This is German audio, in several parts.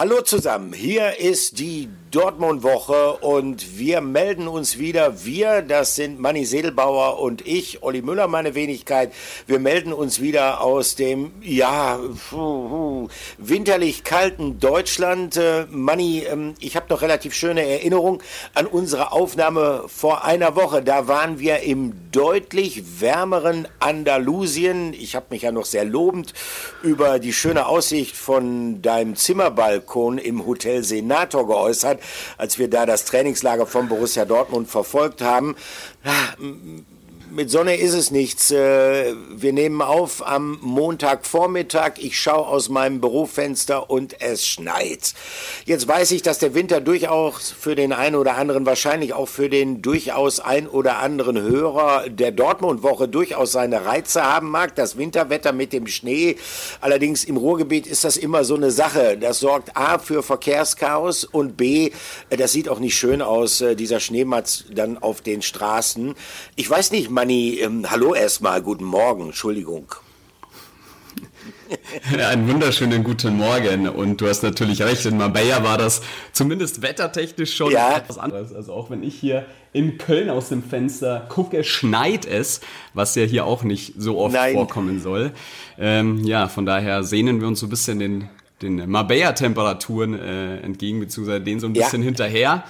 Hallo zusammen, hier ist die Dortmund-Woche und wir melden uns wieder. Wir, das sind Manni Sedelbauer und ich, Olli Müller, meine Wenigkeit. Wir melden uns wieder aus dem, ja, winterlich kalten Deutschland. Äh, Manni, ähm, ich habe noch relativ schöne Erinnerung an unsere Aufnahme vor einer Woche. Da waren wir im deutlich wärmeren Andalusien. Ich habe mich ja noch sehr lobend über die schöne Aussicht von deinem Zimmerbalkon im Hotel Senator geäußert als wir da das Trainingslager von Borussia Dortmund verfolgt haben mit Sonne ist es nichts. Äh, wir nehmen auf am Montagvormittag. Ich schaue aus meinem Bürofenster und es schneit. Jetzt weiß ich, dass der Winter durchaus für den einen oder anderen, wahrscheinlich auch für den durchaus ein oder anderen Hörer der Dortmund-Woche durchaus seine Reize haben mag. Das Winterwetter mit dem Schnee. Allerdings im Ruhrgebiet ist das immer so eine Sache. Das sorgt A für Verkehrschaos und B, das sieht auch nicht schön aus, äh, dieser Schneematz dann auf den Straßen. Ich weiß nicht, Manni, ähm, hallo erstmal, guten Morgen, Entschuldigung. Einen wunderschönen guten Morgen. Und du hast natürlich recht, in Marbella war das zumindest wettertechnisch schon ja. etwas anderes. Also auch wenn ich hier in Köln aus dem Fenster gucke, schneit es, was ja hier auch nicht so oft Nein. vorkommen soll. Ähm, ja, von daher sehnen wir uns so ein bisschen den, den Marbella-Temperaturen äh, entgegen, beziehungsweise den so ein bisschen ja. hinterher.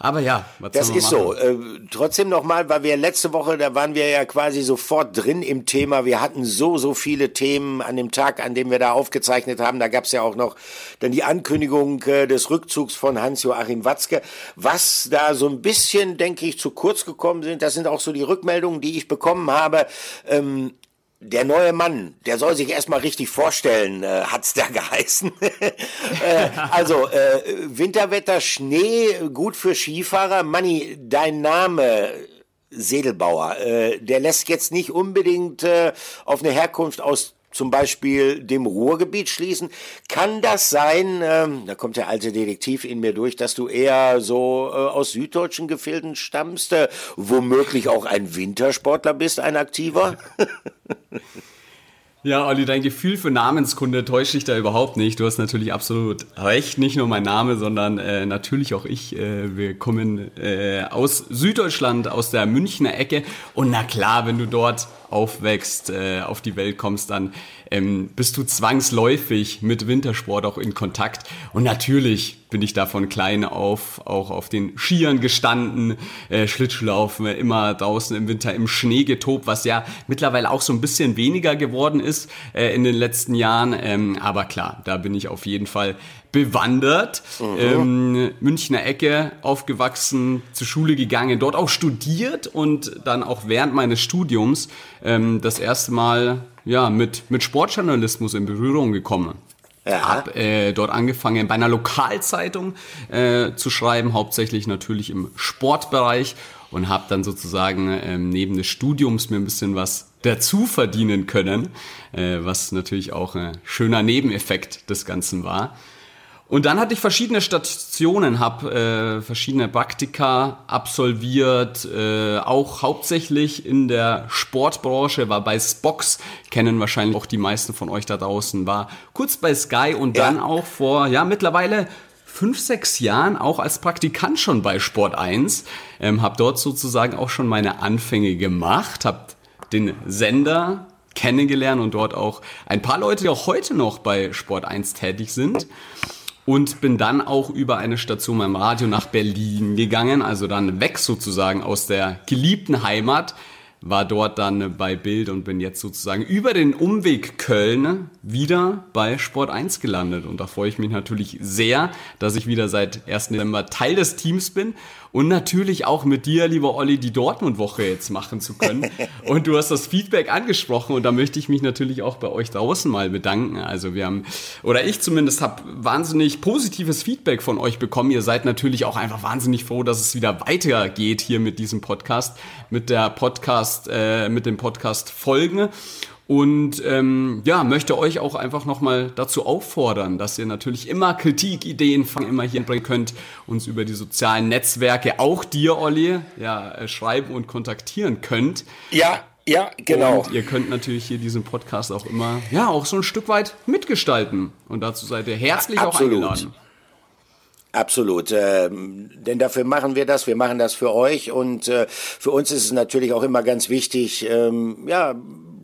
Aber ja, was das ist so. Äh, trotzdem nochmal, weil wir letzte Woche, da waren wir ja quasi sofort drin im Thema. Wir hatten so, so viele Themen an dem Tag, an dem wir da aufgezeichnet haben. Da gab es ja auch noch dann die Ankündigung äh, des Rückzugs von Hans-Joachim Watzke. Was da so ein bisschen, denke ich, zu kurz gekommen sind, das sind auch so die Rückmeldungen, die ich bekommen habe. Ähm, der neue Mann, der soll sich erstmal richtig vorstellen, äh, hat's da geheißen. äh, also äh, Winterwetter, Schnee, gut für Skifahrer. Manni, dein Name Sedelbauer, äh, der lässt jetzt nicht unbedingt äh, auf eine Herkunft aus zum Beispiel dem Ruhrgebiet schließen. Kann das sein, ähm, da kommt der alte Detektiv in mir durch, dass du eher so äh, aus süddeutschen Gefilden stammst, äh, womöglich auch ein Wintersportler bist, ein aktiver? Ja, Olli, dein Gefühl für Namenskunde täuscht dich da überhaupt nicht. Du hast natürlich absolut recht. Nicht nur mein Name, sondern äh, natürlich auch ich. Äh, wir kommen äh, aus Süddeutschland, aus der Münchner Ecke. Und na klar, wenn du dort aufwächst, äh, auf die Welt kommst, dann ähm, bist du zwangsläufig mit Wintersport auch in Kontakt. Und natürlich bin ich da von klein auf auch auf den Skiern gestanden, äh, Schlittschuhlaufen, immer draußen im Winter im Schnee getobt, was ja mittlerweile auch so ein bisschen weniger geworden ist äh, in den letzten Jahren. Ähm, aber klar, da bin ich auf jeden Fall bewandert. Mhm. Ähm, Münchner Ecke aufgewachsen, zur Schule gegangen, dort auch studiert und dann auch während meines Studiums ähm, das erste Mal ja, mit, mit Sportjournalismus in Berührung gekommen. Ja. Hab äh, dort angefangen bei einer Lokalzeitung äh, zu schreiben, hauptsächlich natürlich im Sportbereich und habe dann sozusagen ähm, neben des Studiums mir ein bisschen was dazu verdienen können, äh, was natürlich auch ein schöner Nebeneffekt des Ganzen war. Und dann hatte ich verschiedene Stationen, habe äh, verschiedene Praktika absolviert, äh, auch hauptsächlich in der Sportbranche, war bei Spox, kennen wahrscheinlich auch die meisten von euch da draußen, war kurz bei Sky und ja. dann auch vor, ja, mittlerweile fünf, sechs Jahren auch als Praktikant schon bei Sport 1, ähm, habe dort sozusagen auch schon meine Anfänge gemacht, habe den Sender kennengelernt und dort auch ein paar Leute, die auch heute noch bei Sport 1 tätig sind und bin dann auch über eine Station beim Radio nach Berlin gegangen, also dann weg sozusagen aus der geliebten Heimat, war dort dann bei Bild und bin jetzt sozusagen über den Umweg Köln wieder bei Sport 1 gelandet. Und da freue ich mich natürlich sehr, dass ich wieder seit 1. Dezember Teil des Teams bin und natürlich auch mit dir, lieber Olli, die Dortmund-Woche jetzt machen zu können. Und du hast das Feedback angesprochen und da möchte ich mich natürlich auch bei euch draußen mal bedanken. Also wir haben, oder ich zumindest habe wahnsinnig positives Feedback von euch bekommen. Ihr seid natürlich auch einfach wahnsinnig froh, dass es wieder weitergeht hier mit diesem Podcast, mit der Podcast, äh, mit dem Podcast Folgen. Und ähm, ja, möchte euch auch einfach nochmal dazu auffordern, dass ihr natürlich immer Kritik, Ideen immer hier bringen könnt, uns über die sozialen Netzwerke, auch dir, Olli, ja, äh, schreiben und kontaktieren könnt. Ja, Ja, genau. Und ihr könnt natürlich hier diesen Podcast auch immer, ja, auch so ein Stück weit mitgestalten. Und dazu seid ihr herzlich Absolut. auch eingeladen. Absolut, ähm, denn dafür machen wir das, wir machen das für euch und äh, für uns ist es natürlich auch immer ganz wichtig, ähm, ja,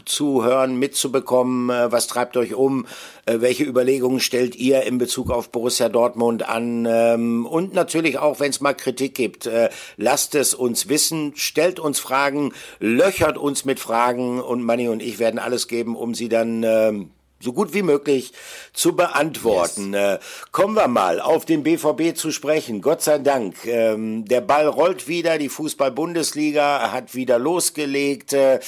zuhören, mitzubekommen, äh, was treibt euch um, äh, welche Überlegungen stellt ihr in Bezug auf Borussia Dortmund an ähm, und natürlich auch, wenn es mal Kritik gibt, äh, lasst es uns wissen, stellt uns Fragen, löchert uns mit Fragen und Manni und ich werden alles geben, um sie dann ähm, so gut wie möglich zu beantworten. Yes. Äh, kommen wir mal auf den BVB zu sprechen. Gott sei Dank. Ähm, der Ball rollt wieder, die Fußball-Bundesliga hat wieder losgelegt. Äh,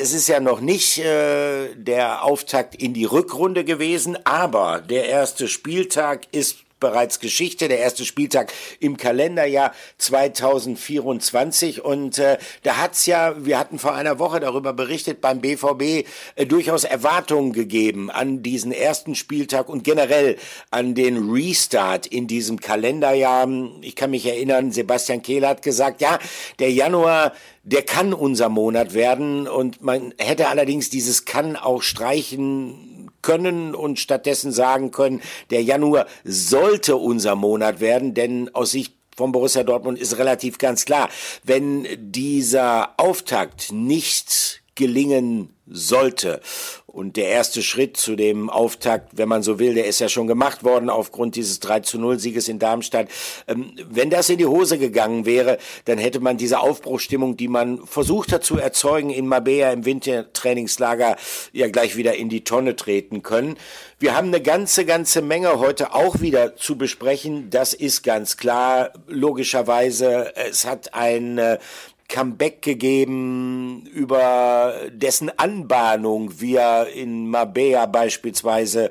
es ist ja noch nicht äh, der Auftakt in die Rückrunde gewesen, aber der erste Spieltag ist bereits Geschichte, der erste Spieltag im Kalenderjahr 2024. Und äh, da hat's ja, wir hatten vor einer Woche darüber berichtet, beim BVB äh, durchaus Erwartungen gegeben an diesen ersten Spieltag und generell an den Restart in diesem Kalenderjahr. Ich kann mich erinnern, Sebastian Kehl hat gesagt, ja, der Januar der kann unser Monat werden und man hätte allerdings dieses kann auch streichen können und stattdessen sagen können, der Januar sollte unser Monat werden, denn aus Sicht von Borussia Dortmund ist relativ ganz klar, wenn dieser Auftakt nicht gelingen sollte. Und der erste Schritt zu dem Auftakt, wenn man so will, der ist ja schon gemacht worden aufgrund dieses 3 zu 0 Sieges in Darmstadt. Ähm, wenn das in die Hose gegangen wäre, dann hätte man diese Aufbruchstimmung, die man versucht hat zu erzeugen in Mabea im Wintertrainingslager, ja gleich wieder in die Tonne treten können. Wir haben eine ganze, ganze Menge heute auch wieder zu besprechen. Das ist ganz klar. Logischerweise, es hat ein äh, Comeback gegeben über dessen Anbahnung wir in Mabea beispielsweise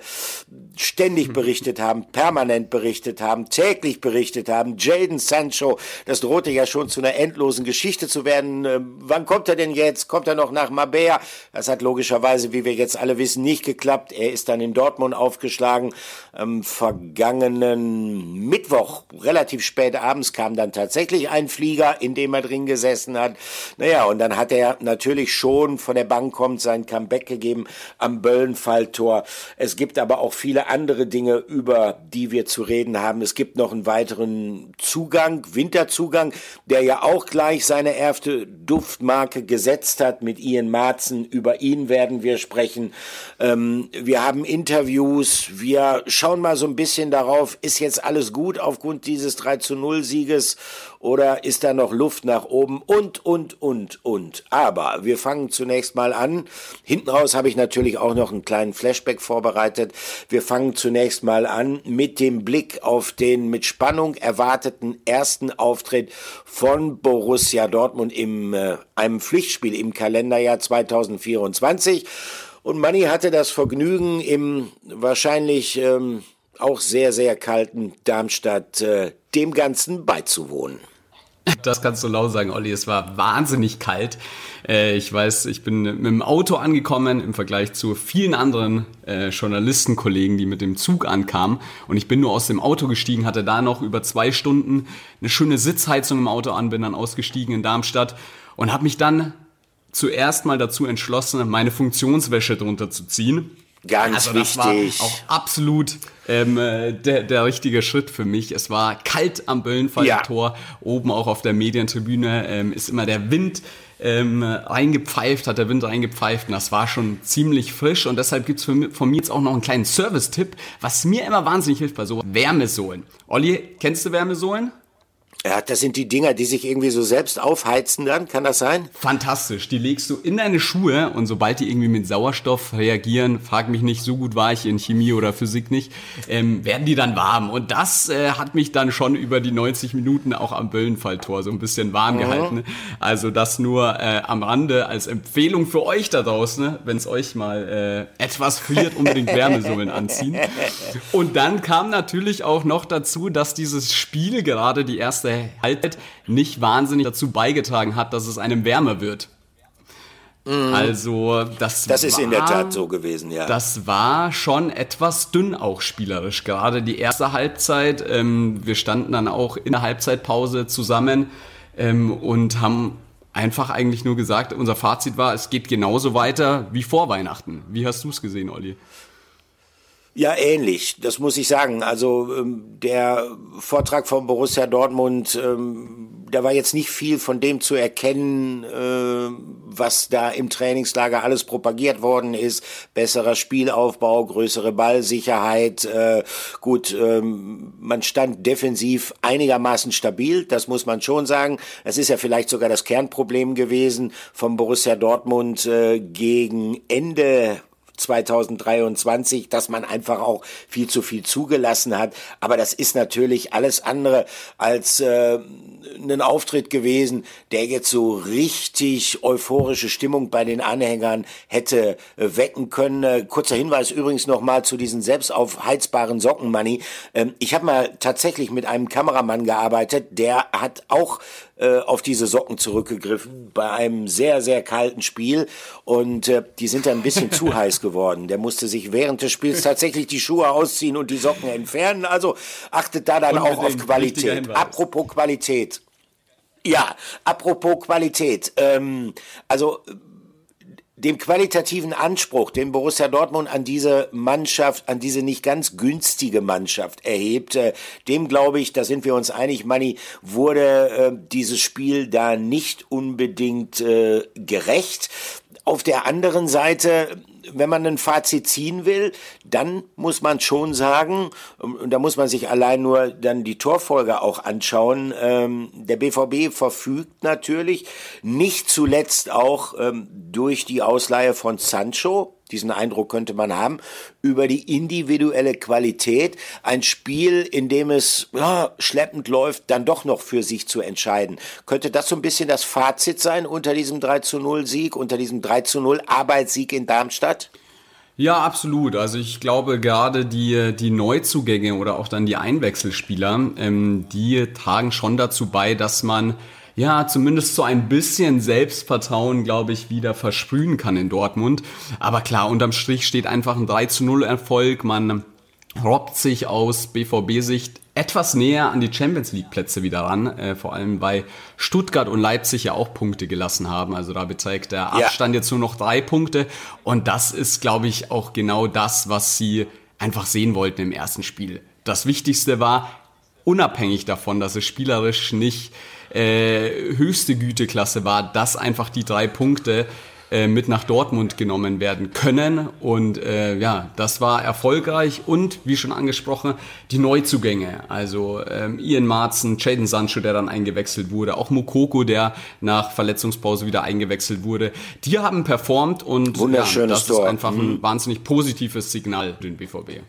ständig berichtet haben, permanent berichtet haben, täglich berichtet haben. Jaden Sancho, das drohte ja schon zu einer endlosen Geschichte zu werden. Ähm, wann kommt er denn jetzt? Kommt er noch nach Mabea? Das hat logischerweise, wie wir jetzt alle wissen, nicht geklappt. Er ist dann in Dortmund aufgeschlagen. Am vergangenen Mittwoch, relativ spät abends, kam dann tatsächlich ein Flieger, in dem er drin gesessen hat. Naja, und dann hat er natürlich schon von der Bank kommt sein Comeback gegeben am Böllenfalltor. Es gibt aber auch viele andere Dinge, über die wir zu reden haben. Es gibt noch einen weiteren Zugang, Winterzugang, der ja auch gleich seine erste Duftmarke gesetzt hat mit Ian Marzen. Über ihn werden wir sprechen. Ähm, wir haben Interviews. Wir schauen mal so ein bisschen darauf, ist jetzt alles gut aufgrund dieses 3 zu 0 Sieges oder ist da noch Luft nach oben und, und, und, und. Aber wir fangen zunächst mal an. Hinten raus habe ich natürlich auch noch einen kleinen Flashback vorbereitet. Wir fangen zunächst mal an mit dem Blick auf den mit Spannung erwarteten ersten Auftritt von Borussia Dortmund im äh, einem Pflichtspiel im Kalenderjahr 2024. Und Manni hatte das Vergnügen im wahrscheinlich ähm, auch sehr, sehr kalten Darmstadt äh, dem Ganzen beizuwohnen. Das kannst du laut sagen, Olli. Es war wahnsinnig kalt. Äh, ich weiß, ich bin mit dem Auto angekommen im Vergleich zu vielen anderen äh, Journalistenkollegen, die mit dem Zug ankamen. Und ich bin nur aus dem Auto gestiegen, hatte da noch über zwei Stunden eine schöne Sitzheizung im Auto an, bin dann ausgestiegen in Darmstadt und habe mich dann zuerst mal dazu entschlossen, meine Funktionswäsche drunter zu ziehen. Ganz also das wichtig. War auch absolut ähm, äh, der, der richtige Schritt für mich. Es war kalt am Böllenfalltor. Ja. Oben auch auf der Medientribüne ähm, ist immer der Wind ähm, reingepfeift, hat der Wind reingepfeift und das war schon ziemlich frisch und deshalb gibt's von mir jetzt auch noch einen kleinen Service-Tipp, was mir immer wahnsinnig hilft bei so Wärmesohlen. Olli, kennst du Wärmesohlen? Ja, das sind die Dinger, die sich irgendwie so selbst aufheizen dann, kann das sein? Fantastisch. Die legst du in deine Schuhe und sobald die irgendwie mit Sauerstoff reagieren, frag mich nicht, so gut war ich in Chemie oder Physik nicht, ähm, werden die dann warm. Und das äh, hat mich dann schon über die 90 Minuten auch am Böllenfalltor so ein bisschen warm mhm. gehalten. Also das nur äh, am Rande als Empfehlung für euch da draußen, ne? wenn es euch mal äh, etwas friert, unbedingt Wärmesohlen anziehen. Und dann kam natürlich auch noch dazu, dass dieses Spiel gerade die erste erste Halbzeit nicht wahnsinnig dazu beigetragen hat, dass es einem wärmer wird. Mhm. Also das, das ist war, in der Tat so gewesen, ja. Das war schon etwas dünn auch spielerisch. Gerade die erste Halbzeit. Ähm, wir standen dann auch in der Halbzeitpause zusammen ähm, und haben einfach eigentlich nur gesagt, unser Fazit war, es geht genauso weiter wie vor Weihnachten. Wie hast du es gesehen, Olli? Ja, ähnlich, das muss ich sagen. Also ähm, der Vortrag von Borussia Dortmund, ähm, da war jetzt nicht viel von dem zu erkennen, äh, was da im Trainingslager alles propagiert worden ist. Besserer Spielaufbau, größere Ballsicherheit. Äh, gut, ähm, man stand defensiv einigermaßen stabil, das muss man schon sagen. Das ist ja vielleicht sogar das Kernproblem gewesen von Borussia Dortmund äh, gegen Ende 2023, dass man einfach auch viel zu viel zugelassen hat. Aber das ist natürlich alles andere als äh, ein Auftritt gewesen, der jetzt so richtig euphorische Stimmung bei den Anhängern hätte äh, wecken können. Äh, kurzer Hinweis übrigens nochmal zu diesen selbstaufheizbaren Socken, Money. Ähm, ich habe mal tatsächlich mit einem Kameramann gearbeitet, der hat auch äh, auf diese Socken zurückgegriffen bei einem sehr, sehr kalten Spiel und äh, die sind dann ein bisschen zu heiß geworden. Der musste sich während des Spiels tatsächlich die Schuhe ausziehen und die Socken entfernen. Also achtet da dann auch auf Qualität. Apropos Qualität. Ja, apropos Qualität. Ähm, also dem qualitativen Anspruch, den Borussia Dortmund an diese Mannschaft, an diese nicht ganz günstige Mannschaft erhebt, äh, dem glaube ich, da sind wir uns einig, Manni, wurde äh, dieses Spiel da nicht unbedingt äh, gerecht. Auf der anderen Seite wenn man ein Fazit ziehen will, dann muss man schon sagen, und da muss man sich allein nur dann die Torfolge auch anschauen, ähm, der BVB verfügt natürlich nicht zuletzt auch ähm, durch die Ausleihe von Sancho, diesen Eindruck könnte man haben, über die individuelle Qualität, ein Spiel, in dem es ja, schleppend läuft, dann doch noch für sich zu entscheiden. Könnte das so ein bisschen das Fazit sein unter diesem 3 zu 0 Sieg, unter diesem 3 zu 0 Arbeitssieg in Darmstadt? Ja, absolut. Also ich glaube gerade die, die Neuzugänge oder auch dann die Einwechselspieler, ähm, die tragen schon dazu bei, dass man ja, zumindest so ein bisschen Selbstvertrauen, glaube ich, wieder versprühen kann in Dortmund. Aber klar, unterm Strich steht einfach ein 3 zu 0 Erfolg. Man robbt sich aus BVB-Sicht etwas näher an die Champions League Plätze wieder ran, äh, vor allem weil Stuttgart und Leipzig ja auch Punkte gelassen haben. Also da beträgt der Abstand ja. jetzt nur noch drei Punkte und das ist, glaube ich, auch genau das, was sie einfach sehen wollten im ersten Spiel. Das Wichtigste war, unabhängig davon, dass es spielerisch nicht äh, höchste Güteklasse war, dass einfach die drei Punkte äh, mit nach Dortmund genommen werden können. Und äh, ja, das war erfolgreich und wie schon angesprochen, die Neuzugänge. Also ähm, Ian Marzen, Jaden Sancho, der dann eingewechselt wurde, auch Mokoko, der nach Verletzungspause wieder eingewechselt wurde. Die haben performt und ja, das Tor. ist einfach ein mhm. wahnsinnig positives Signal für den BVB.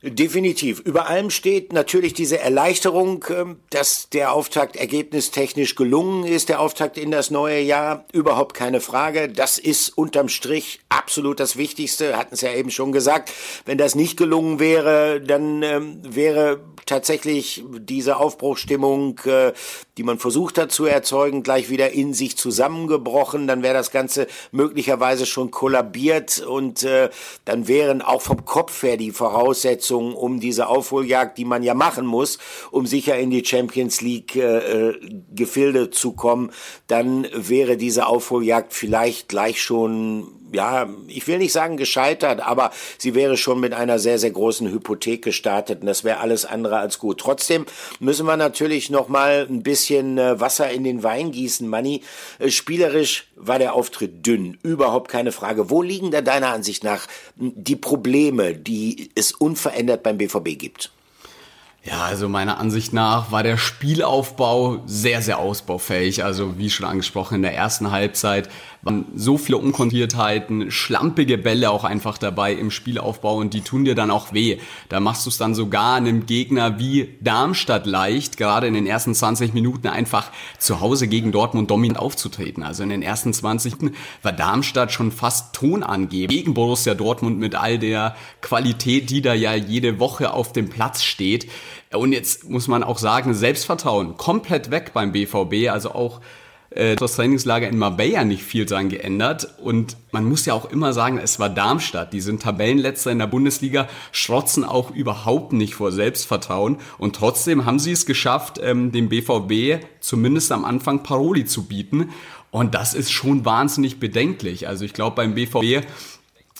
Definitiv. Über allem steht natürlich diese Erleichterung, ähm, dass der Auftakt ergebnistechnisch gelungen ist, der Auftakt in das neue Jahr. Überhaupt keine Frage. Das ist unterm Strich absolut das Wichtigste. Hatten es ja eben schon gesagt. Wenn das nicht gelungen wäre, dann ähm, wäre tatsächlich diese Aufbruchstimmung, äh, die man versucht hat zu erzeugen, gleich wieder in sich zusammengebrochen. Dann wäre das Ganze möglicherweise schon kollabiert und äh, dann wären auch vom Kopf her die Voraussetzungen, um diese Aufholjagd, die man ja machen muss, um sicher in die Champions League äh, Gefilde zu kommen, dann wäre diese Aufholjagd vielleicht gleich schon ja, ich will nicht sagen gescheitert, aber sie wäre schon mit einer sehr, sehr großen Hypothek gestartet und das wäre alles andere als gut. Trotzdem müssen wir natürlich noch mal ein bisschen äh, Wasser in den Wein gießen, Manni. Äh, spielerisch war der Auftritt dünn, überhaupt keine Frage. Wo liegen da deiner Ansicht nach die Probleme, die es unverändert beim BVB gibt? Ja, also meiner Ansicht nach war der Spielaufbau sehr, sehr ausbaufähig. Also wie schon angesprochen, in der ersten Halbzeit waren so viele Unkontiertheiten, schlampige Bälle auch einfach dabei im Spielaufbau und die tun dir dann auch weh. Da machst du es dann sogar einem Gegner wie Darmstadt leicht, gerade in den ersten 20 Minuten einfach zu Hause gegen Dortmund dominant aufzutreten. Also in den ersten 20 Minuten war Darmstadt schon fast Tonangeber gegen Borussia Dortmund mit all der Qualität, die da ja jede Woche auf dem Platz steht. Und jetzt muss man auch sagen, Selbstvertrauen komplett weg beim BVB. Also auch äh, das Trainingslager in Marbella nicht viel dran geändert. Und man muss ja auch immer sagen, es war Darmstadt. Die sind Tabellenletzter in der Bundesliga, schrotzen auch überhaupt nicht vor Selbstvertrauen. Und trotzdem haben sie es geschafft, ähm, dem BVB zumindest am Anfang Paroli zu bieten. Und das ist schon wahnsinnig bedenklich. Also ich glaube, beim BVB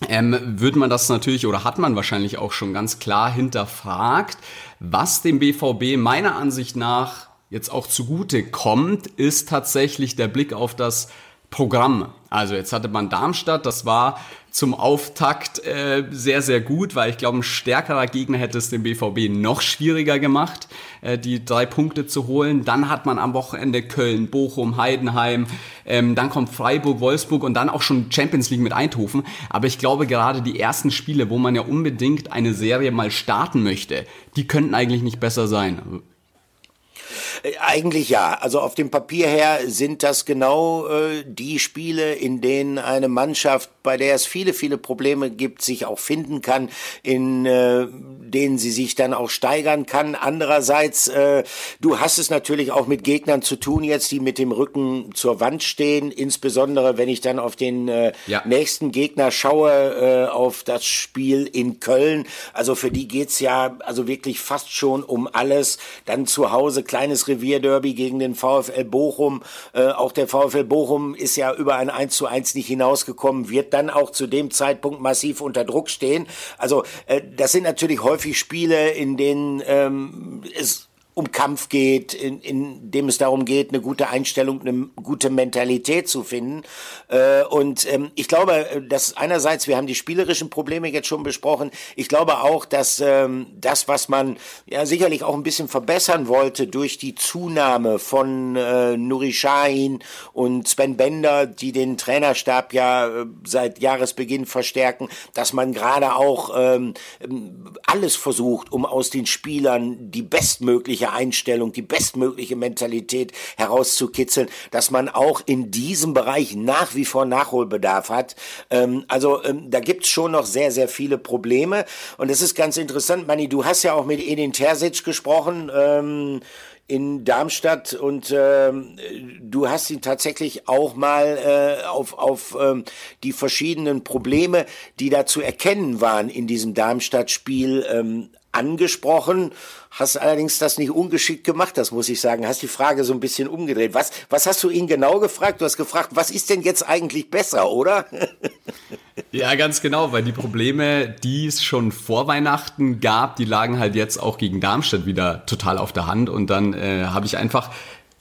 ähm, würde man das natürlich oder hat man wahrscheinlich auch schon ganz klar hinterfragt. Was dem BVB meiner Ansicht nach jetzt auch zugute kommt, ist tatsächlich der Blick auf das Programm. Also jetzt hatte man Darmstadt, das war zum Auftakt äh, sehr, sehr gut, weil ich glaube, ein stärkerer Gegner hätte es dem BVB noch schwieriger gemacht, äh, die drei Punkte zu holen. Dann hat man am Wochenende Köln, Bochum, Heidenheim, ähm, dann kommt Freiburg, Wolfsburg und dann auch schon Champions League mit Eindhoven. Aber ich glaube, gerade die ersten Spiele, wo man ja unbedingt eine Serie mal starten möchte, die könnten eigentlich nicht besser sein. Äh, eigentlich ja. Also auf dem Papier her sind das genau äh, die Spiele, in denen eine Mannschaft, bei der es viele, viele Probleme gibt, sich auch finden kann, in äh, denen sie sich dann auch steigern kann. Andererseits, äh, du hast es natürlich auch mit Gegnern zu tun jetzt, die mit dem Rücken zur Wand stehen. Insbesondere, wenn ich dann auf den äh, ja. nächsten Gegner schaue, äh, auf das Spiel in Köln. Also für die geht's ja also wirklich fast schon um alles. Dann zu Hause kleines Revierderby gegen den VfL Bochum. Äh, auch der VfL Bochum ist ja über ein 1 zu 1 nicht hinausgekommen, wird dann auch zu dem Zeitpunkt massiv unter Druck stehen. Also äh, das sind natürlich häufig Spiele, in denen ähm, es um Kampf geht, in, in dem es darum geht, eine gute Einstellung, eine gute Mentalität zu finden. Äh, und ähm, ich glaube, dass einerseits, wir haben die spielerischen Probleme jetzt schon besprochen, ich glaube auch, dass ähm, das, was man ja sicherlich auch ein bisschen verbessern wollte durch die Zunahme von äh, Nuri Sahin und Sven Bender, die den Trainerstab ja äh, seit Jahresbeginn verstärken, dass man gerade auch ähm, alles versucht, um aus den Spielern die bestmögliche Einstellung, die bestmögliche Mentalität herauszukitzeln, dass man auch in diesem Bereich nach wie vor Nachholbedarf hat. Ähm, also ähm, da gibt's schon noch sehr, sehr viele Probleme. Und es ist ganz interessant, Manni, du hast ja auch mit Edin Terzic gesprochen. Ähm, in Darmstadt und äh, du hast ihn tatsächlich auch mal äh, auf, auf ähm, die verschiedenen Probleme, die da zu erkennen waren in diesem Darmstadt-Spiel, ähm, angesprochen, hast allerdings das nicht ungeschickt gemacht, das muss ich sagen. Hast die Frage so ein bisschen umgedreht. Was, was hast du ihn genau gefragt? Du hast gefragt, was ist denn jetzt eigentlich besser, oder? ja, ganz genau, weil die Probleme, die es schon vor Weihnachten gab, die lagen halt jetzt auch gegen Darmstadt wieder total auf der Hand. Und dann äh, habe ich einfach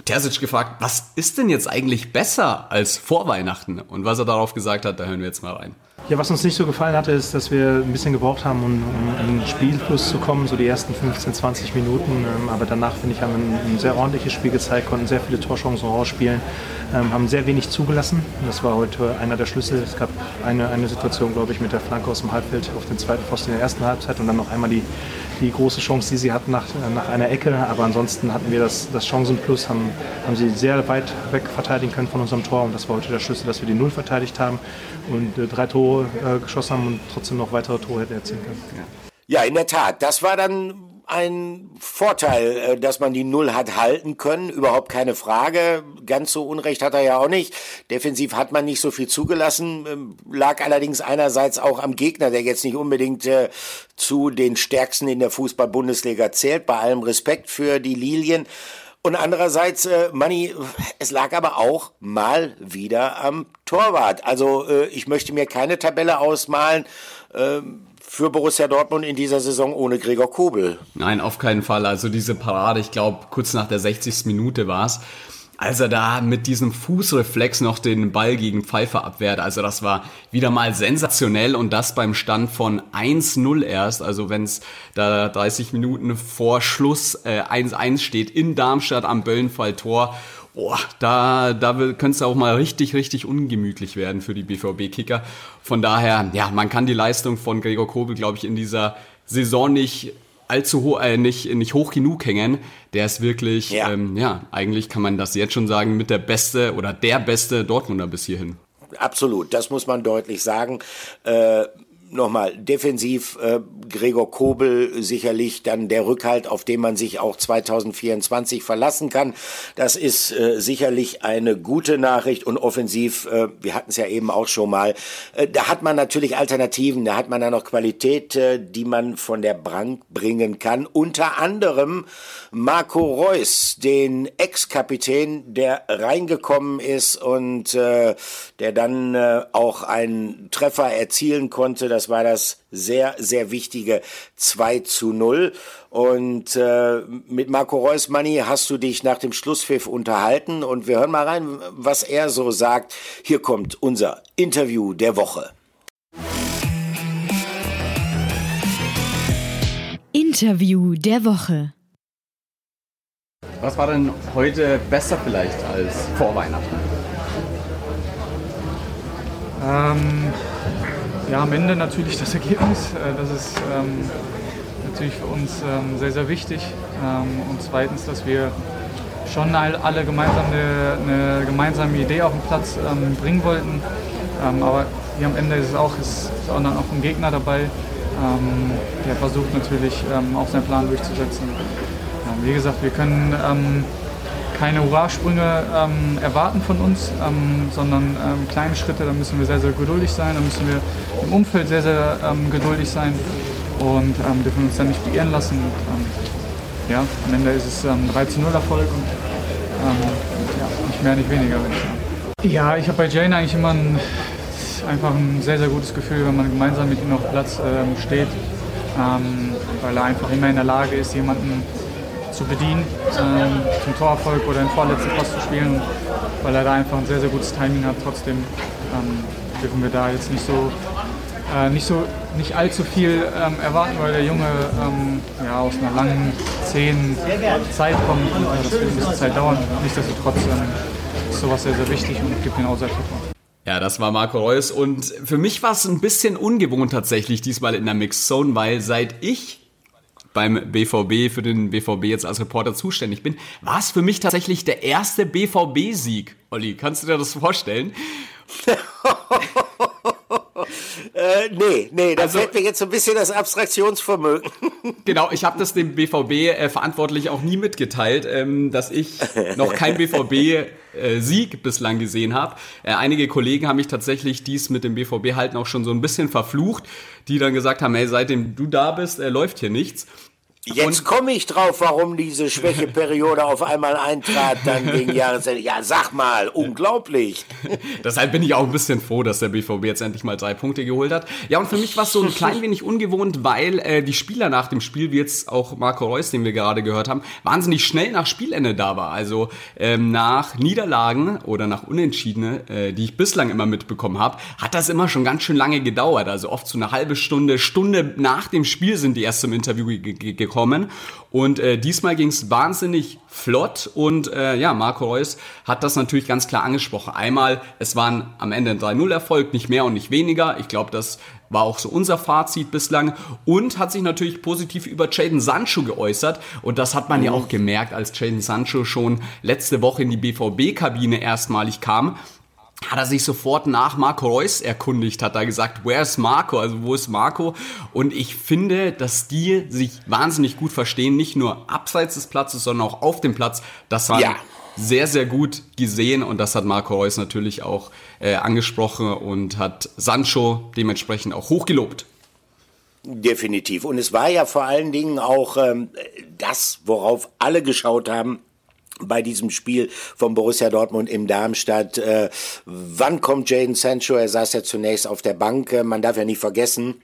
Terzic gefragt, was ist denn jetzt eigentlich besser als vor Weihnachten? Und was er darauf gesagt hat, da hören wir jetzt mal rein. Ja, was uns nicht so gefallen hatte, ist, dass wir ein bisschen gebraucht haben, um, um in den Spielfluss zu kommen, so die ersten 15, 20 Minuten. Ähm, aber danach, finde ich, haben wir ein, sehr ordentliches Spiel gezeigt, konnten sehr viele Torchancen rausspielen, ähm, haben sehr wenig zugelassen. Das war heute einer der Schlüssel. Es gab eine, eine Situation, glaube ich, mit der Flanke aus dem Halbfeld auf den zweiten Pfosten in der ersten Halbzeit und dann noch einmal die, die große Chance, die sie hatten nach, nach einer Ecke. Aber ansonsten hatten wir das, das Chancenplus, haben, haben sie sehr weit weg verteidigen können von unserem Tor und das war heute der Schlüssel, dass wir die Null verteidigt haben und äh, drei Tore äh, geschossen haben und trotzdem noch weitere Tore hätten erzielen können. Ja, in der Tat. Das war dann ein Vorteil, äh, dass man die Null hat halten können, überhaupt keine Frage. Ganz so Unrecht hat er ja auch nicht. Defensiv hat man nicht so viel zugelassen, ähm, lag allerdings einerseits auch am Gegner, der jetzt nicht unbedingt äh, zu den stärksten in der Fußball-Bundesliga zählt, bei allem Respekt für die Lilien. Und andererseits, äh, Manni, es lag aber auch mal wieder am Torwart. Also äh, ich möchte mir keine Tabelle ausmalen äh, für Borussia Dortmund in dieser Saison ohne Gregor Kobel. Nein, auf keinen Fall. Also diese Parade, ich glaube, kurz nach der 60. Minute war es als er da mit diesem Fußreflex noch den Ball gegen Pfeiffer abwehrt. Also das war wieder mal sensationell und das beim Stand von 1-0 erst. Also wenn es da 30 Minuten vor Schluss äh, 1-1 steht in Darmstadt am Böllenfall Tor. Boah, da, da könnte es auch mal richtig, richtig ungemütlich werden für die BVB-Kicker. Von daher, ja, man kann die Leistung von Gregor Kobel, glaube ich, in dieser Saison nicht allzu hoch, äh, nicht, nicht hoch genug hängen. Der ist wirklich, ja. Ähm, ja, eigentlich kann man das jetzt schon sagen, mit der beste oder der beste Dortmunder bis hierhin. Absolut, das muss man deutlich sagen. Äh, nochmal, defensiv äh, Gregor Kobel sicherlich dann der Rückhalt, auf den man sich auch 2024 verlassen kann. Das ist äh, sicherlich eine gute Nachricht und offensiv, äh, wir hatten es ja eben auch schon mal, äh, da hat man natürlich Alternativen, da hat man dann noch Qualität, äh, die man von der Bank bringen kann. Unter anderem Marco Reus, den Ex-Kapitän, der reingekommen ist und äh, der dann äh, auch einen Treffer erzielen konnte. Das war das sehr, sehr wichtige 2 zu 0. Und äh, mit Marco Reusmanni hast du dich nach dem Schlusspfiff unterhalten und wir hören mal rein, was er so sagt. Hier kommt unser Interview der Woche. Interview der Woche. Was war denn heute besser vielleicht als vor Weihnachten? Ähm, ja, am Ende natürlich das Ergebnis. Äh, das ist ähm, natürlich für uns ähm, sehr, sehr wichtig. Ähm, und zweitens, dass wir schon alle gemeinsam eine, eine gemeinsame Idee auf den Platz ähm, bringen wollten. Ähm, aber hier am Ende ist es auch, ist, ist auch auch ein Gegner dabei, der versucht natürlich auch seinen Plan durchzusetzen. wie gesagt, wir können keine Hurrasprünge ähm, erwarten von uns, ähm, sondern ähm, kleine Schritte. Da müssen wir sehr, sehr geduldig sein. Da müssen wir im Umfeld sehr, sehr ähm, geduldig sein und ähm, dürfen uns dann nicht beirren lassen. Und, ähm, ja, am Ende ist es ähm, 3 zu 0 Erfolg und ja, nicht mehr, nicht weniger, ich. Ja, ich habe bei Jane eigentlich immer ein, einfach ein sehr, sehr gutes Gefühl, wenn man gemeinsam mit ihm auf Platz steht, weil er einfach immer in der Lage ist, jemanden zu bedienen, ähm, zum Torerfolg oder den vorletzten Post zu spielen, weil er da einfach ein sehr, sehr gutes Timing hat. Trotzdem ähm, dürfen wir da jetzt nicht so, äh, nicht so, nicht allzu viel ähm, erwarten, weil der Junge ähm, ja, aus einer langen, zehn Zeit kommt und äh, das wird ein bisschen Zeit dauern. Nichtsdestotrotz ähm, ist sowas sehr, sehr wichtig und gibt den auch sehr viel ja, das war Marco Reus und für mich war es ein bisschen ungewohnt tatsächlich diesmal in der Mixed Zone, weil seit ich beim BVB, für den BVB jetzt als Reporter zuständig bin, war es für mich tatsächlich der erste BVB-Sieg. Olli, kannst du dir das vorstellen? äh, nee, nee, da also, fehlt mir jetzt so ein bisschen das Abstraktionsvermögen. genau, ich habe das dem BVB äh, verantwortlich auch nie mitgeteilt, ähm, dass ich noch kein BVB-Sieg äh, bislang gesehen habe. Äh, einige Kollegen haben mich tatsächlich dies mit dem BVB halten auch schon so ein bisschen verflucht, die dann gesagt haben, hey, seitdem du da bist, äh, läuft hier nichts. Jetzt komme ich drauf, warum diese Schwächeperiode auf einmal eintrat, dann gegen Jahresende. Ja, sag mal, unglaublich. Deshalb bin ich auch ein bisschen froh, dass der BVB jetzt endlich mal drei Punkte geholt hat. Ja, und für mich war es so ein klein wenig ungewohnt, weil äh, die Spieler nach dem Spiel, wie jetzt auch Marco Reus, den wir gerade gehört haben, wahnsinnig schnell nach Spielende da war. Also ähm, nach Niederlagen oder nach Unentschiedene, äh, die ich bislang immer mitbekommen habe, hat das immer schon ganz schön lange gedauert. Also oft so eine halbe Stunde, Stunde nach dem Spiel sind die erst zum Interview gekommen bekommen. Und äh, diesmal ging es wahnsinnig flott und äh, ja, Marco Reus hat das natürlich ganz klar angesprochen. Einmal, es waren am Ende ein 3-0-Erfolg, nicht mehr und nicht weniger. Ich glaube, das war auch so unser Fazit bislang und hat sich natürlich positiv über Jaden Sancho geäußert und das hat man ja auch gemerkt, als Jaden Sancho schon letzte Woche in die BVB-Kabine erstmalig kam hat er sich sofort nach Marco Reus erkundigt, hat er gesagt, where's Marco, also wo ist Marco? Und ich finde, dass die sich wahnsinnig gut verstehen, nicht nur abseits des Platzes, sondern auch auf dem Platz. Das war ja. sehr, sehr gut gesehen und das hat Marco Reus natürlich auch äh, angesprochen und hat Sancho dementsprechend auch hochgelobt. Definitiv. Und es war ja vor allen Dingen auch ähm, das, worauf alle geschaut haben, bei diesem Spiel von Borussia Dortmund im Darmstadt. Äh, wann kommt Jaden Sancho? Er saß ja zunächst auf der Bank. Äh, man darf ja nicht vergessen,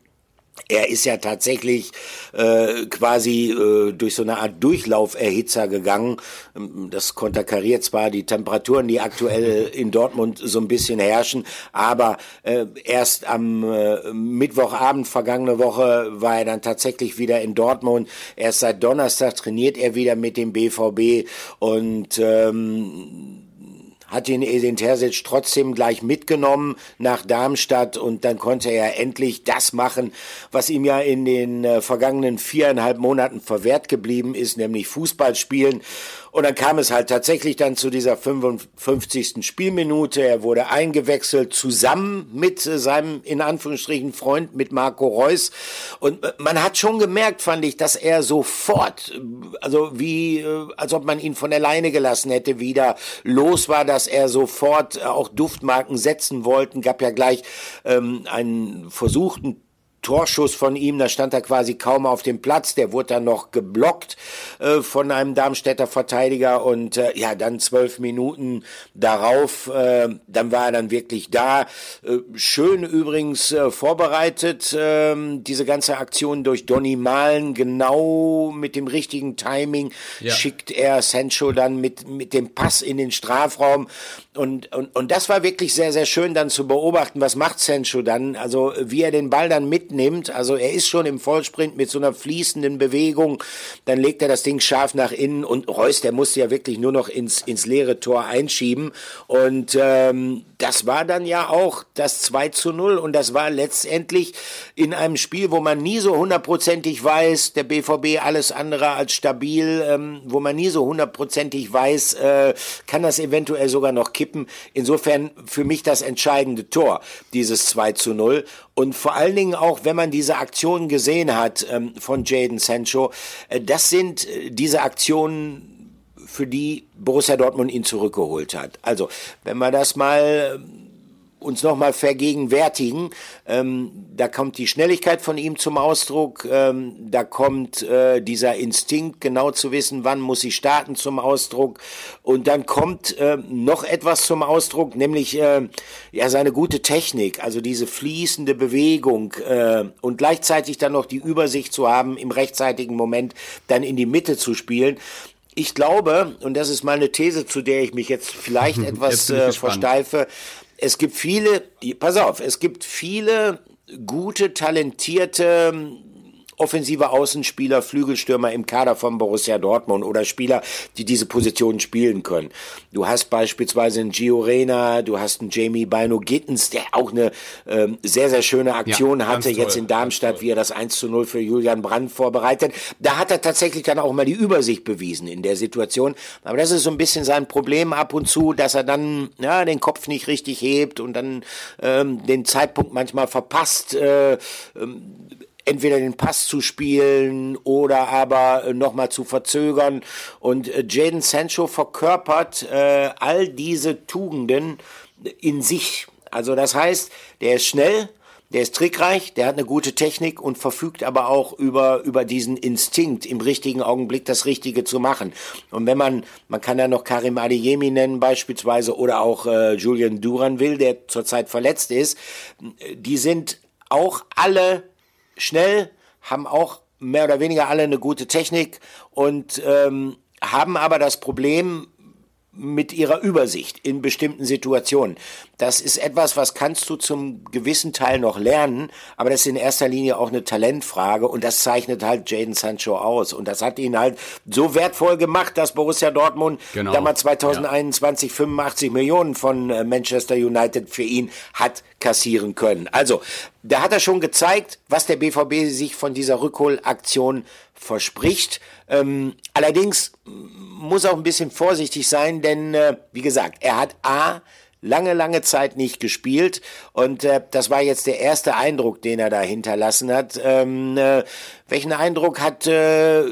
er ist ja tatsächlich äh, quasi äh, durch so eine Art Durchlauferhitzer gegangen. Das konterkariert zwar die Temperaturen, die aktuell in Dortmund so ein bisschen herrschen, aber äh, erst am äh, Mittwochabend vergangene Woche war er dann tatsächlich wieder in Dortmund. Erst seit Donnerstag trainiert er wieder mit dem BVB und ähm, hat ihn Edin Terzic trotzdem gleich mitgenommen nach Darmstadt und dann konnte er endlich das machen, was ihm ja in den äh, vergangenen viereinhalb Monaten verwehrt geblieben ist, nämlich Fußball spielen. Und dann kam es halt tatsächlich dann zu dieser 55. Spielminute. Er wurde eingewechselt zusammen mit äh, seinem, in Anführungsstrichen, Freund, mit Marco Reus. Und äh, man hat schon gemerkt, fand ich, dass er sofort, also wie, äh, als ob man ihn von alleine gelassen hätte, wieder los war, dass er sofort auch Duftmarken setzen wollten. Gab ja gleich ähm, einen versuchten Torschuss von ihm, da stand er quasi kaum auf dem Platz, der wurde dann noch geblockt äh, von einem Darmstädter Verteidiger. Und äh, ja, dann zwölf Minuten darauf, äh, dann war er dann wirklich da. Äh, schön übrigens äh, vorbereitet, äh, diese ganze Aktion durch Donny Malen, genau mit dem richtigen Timing ja. schickt er Sancho dann mit, mit dem Pass in den Strafraum. Und, und, und das war wirklich sehr, sehr schön dann zu beobachten, was macht Sancho dann, also wie er den Ball dann mitnimmt, also er ist schon im Vollsprint mit so einer fließenden Bewegung, dann legt er das Ding scharf nach innen und Reus, der musste ja wirklich nur noch ins, ins leere Tor einschieben und ähm, das war dann ja auch das 2 zu 0 und das war letztendlich in einem Spiel, wo man nie so hundertprozentig weiß, der BVB alles andere als stabil, ähm, wo man nie so hundertprozentig weiß, äh, kann das eventuell sogar noch kippen. Insofern für mich das entscheidende Tor, dieses 2 zu 0. Und vor allen Dingen auch, wenn man diese Aktionen gesehen hat ähm, von Jaden Sancho, äh, das sind äh, diese Aktionen, für die Borussia Dortmund ihn zurückgeholt hat. Also, wenn man das mal ähm, uns nochmal vergegenwärtigen. Ähm, da kommt die Schnelligkeit von ihm zum Ausdruck, ähm, da kommt äh, dieser Instinkt, genau zu wissen, wann muss ich starten zum Ausdruck. Und dann kommt äh, noch etwas zum Ausdruck, nämlich äh, ja seine gute Technik, also diese fließende Bewegung äh, und gleichzeitig dann noch die Übersicht zu haben, im rechtzeitigen Moment dann in die Mitte zu spielen ich glaube, und das ist meine These, zu der ich mich jetzt vielleicht etwas jetzt äh, versteife, es gibt viele, pass auf, es gibt viele gute, talentierte offensive Außenspieler, Flügelstürmer im Kader von Borussia Dortmund oder Spieler, die diese Positionen spielen können. Du hast beispielsweise einen Gio Reyna, du hast einen Jamie Bino Gittens, der auch eine ähm, sehr, sehr schöne Aktion ja, hatte, jetzt in Darmstadt, wie er das 1 zu 0 für Julian Brandt vorbereitet. Da hat er tatsächlich dann auch mal die Übersicht bewiesen in der Situation. Aber das ist so ein bisschen sein Problem ab und zu, dass er dann ja, den Kopf nicht richtig hebt und dann ähm, den Zeitpunkt manchmal verpasst. Äh, ähm, entweder den Pass zu spielen oder aber äh, nochmal zu verzögern. Und äh, Jaden Sancho verkörpert äh, all diese Tugenden in sich. Also das heißt, der ist schnell, der ist trickreich, der hat eine gute Technik und verfügt aber auch über, über diesen Instinkt, im richtigen Augenblick das Richtige zu machen. Und wenn man, man kann ja noch Karim Adeyemi nennen beispielsweise oder auch äh, Julian Duranville, der zurzeit verletzt ist, die sind auch alle schnell, haben auch mehr oder weniger alle eine gute Technik und ähm, haben aber das Problem, mit ihrer Übersicht in bestimmten Situationen. Das ist etwas, was kannst du zum gewissen Teil noch lernen, aber das ist in erster Linie auch eine Talentfrage und das zeichnet halt Jaden Sancho aus und das hat ihn halt so wertvoll gemacht, dass Borussia Dortmund genau. damals 2021 ja. 85 Millionen von äh, Manchester United für ihn hat kassieren können. Also, da hat er schon gezeigt, was der BVB sich von dieser Rückholaktion verspricht. Ähm, allerdings muss auch ein bisschen vorsichtig sein, denn äh, wie gesagt, er hat A lange, lange Zeit nicht gespielt. Und äh, das war jetzt der erste Eindruck, den er da hinterlassen hat. Ähm, äh, welchen Eindruck hat äh,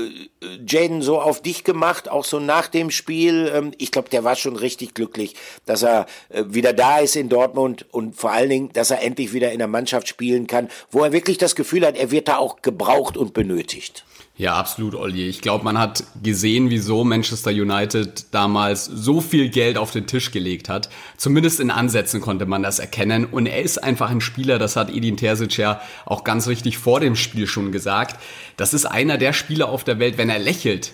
Jaden so auf dich gemacht, auch so nach dem Spiel? Ähm, ich glaube, der war schon richtig glücklich, dass er äh, wieder da ist in Dortmund und vor allen Dingen, dass er endlich wieder in der Mannschaft spielen kann, wo er wirklich das Gefühl hat, er wird da auch gebraucht und benötigt. Ja, absolut, Olli. Ich glaube, man hat gesehen, wieso Manchester United damals so viel Geld auf den Tisch gelegt hat. Zumindest in Ansätzen konnte man das erkennen. Und er ist einfach ein Spieler, das hat Edin Terzic ja auch ganz richtig vor dem Spiel schon gesagt. Das ist einer der Spieler auf der Welt, wenn er lächelt,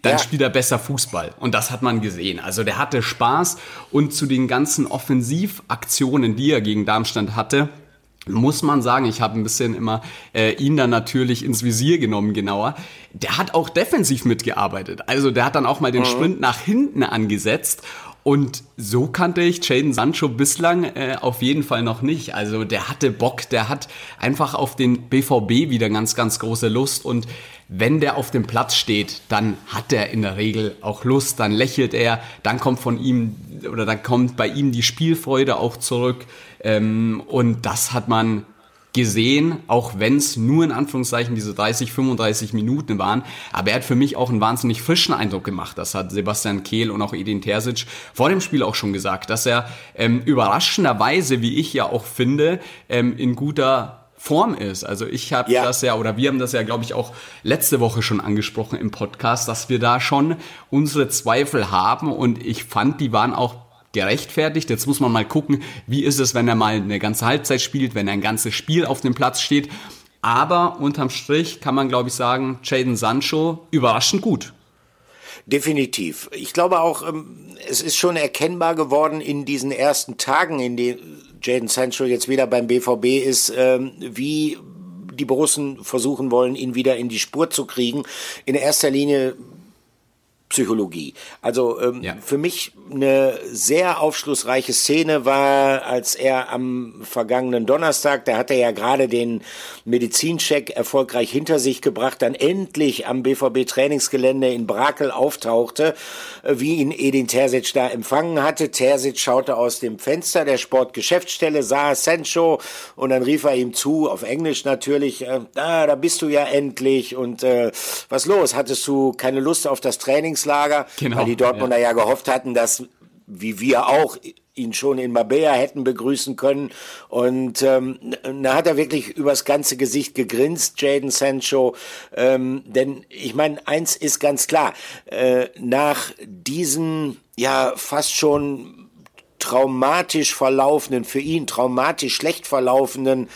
dann ja. spielt er besser Fußball. Und das hat man gesehen. Also der hatte Spaß und zu den ganzen Offensivaktionen, die er gegen Darmstadt hatte, muss man sagen, ich habe ein bisschen immer äh, ihn dann natürlich ins Visier genommen, genauer. Der hat auch defensiv mitgearbeitet. Also der hat dann auch mal den mhm. Sprint nach hinten angesetzt Und so kannte ich Jaden Sancho bislang äh, auf jeden Fall noch nicht. Also der hatte Bock, der hat einfach auf den BVB wieder ganz, ganz große Lust. Und wenn der auf dem Platz steht, dann hat er in der Regel auch Lust, dann lächelt er, dann kommt von ihm oder dann kommt bei ihm die Spielfreude auch zurück. Ähm, und das hat man gesehen, auch wenn es nur in Anführungszeichen diese 30, 35 Minuten waren. Aber er hat für mich auch einen wahnsinnig frischen Eindruck gemacht. Das hat Sebastian Kehl und auch Edin Terzic vor dem Spiel auch schon gesagt, dass er ähm, überraschenderweise, wie ich ja auch finde, ähm, in guter Form ist. Also ich habe ja. das ja, oder wir haben das ja, glaube ich, auch letzte Woche schon angesprochen im Podcast, dass wir da schon unsere Zweifel haben und ich fand, die waren auch gerechtfertigt. Jetzt muss man mal gucken, wie ist es, wenn er mal eine ganze Halbzeit spielt, wenn er ein ganzes Spiel auf dem Platz steht. Aber unterm Strich kann man, glaube ich, sagen, Jaden Sancho überraschend gut. Definitiv. Ich glaube auch, ähm, es ist schon erkennbar geworden in diesen ersten Tagen, in denen Jaden Sancho jetzt wieder beim BVB ist, ähm, wie die Borussen versuchen wollen, ihn wieder in die Spur zu kriegen. In erster Linie Psychologie. Also ähm, ja. für mich eine sehr aufschlussreiche Szene war, als er am vergangenen Donnerstag, da hat er ja gerade den Medizincheck erfolgreich hinter sich gebracht, dann endlich am BVB Trainingsgelände in Brakel auftauchte, äh, wie ihn Edin Terzic da empfangen hatte. Terzic schaute aus dem Fenster der Sportgeschäftsstelle, sah Sancho und dann rief er ihm zu, auf Englisch natürlich, äh, ah, da bist du ja endlich und äh, was los? Hattest du keine Lust auf das Trainingslager? Genau, weil die Dortmunder ja. ja gehofft hatten, dass wie wir auch ihn schon in Mabea hätten begrüßen können. Und ähm, da hat er wirklich übers ganze Gesicht gegrinst, Jaden Sancho. Ähm, denn ich meine, eins ist ganz klar, äh, nach diesen ja fast schon traumatisch verlaufenden, für ihn traumatisch schlecht verlaufenden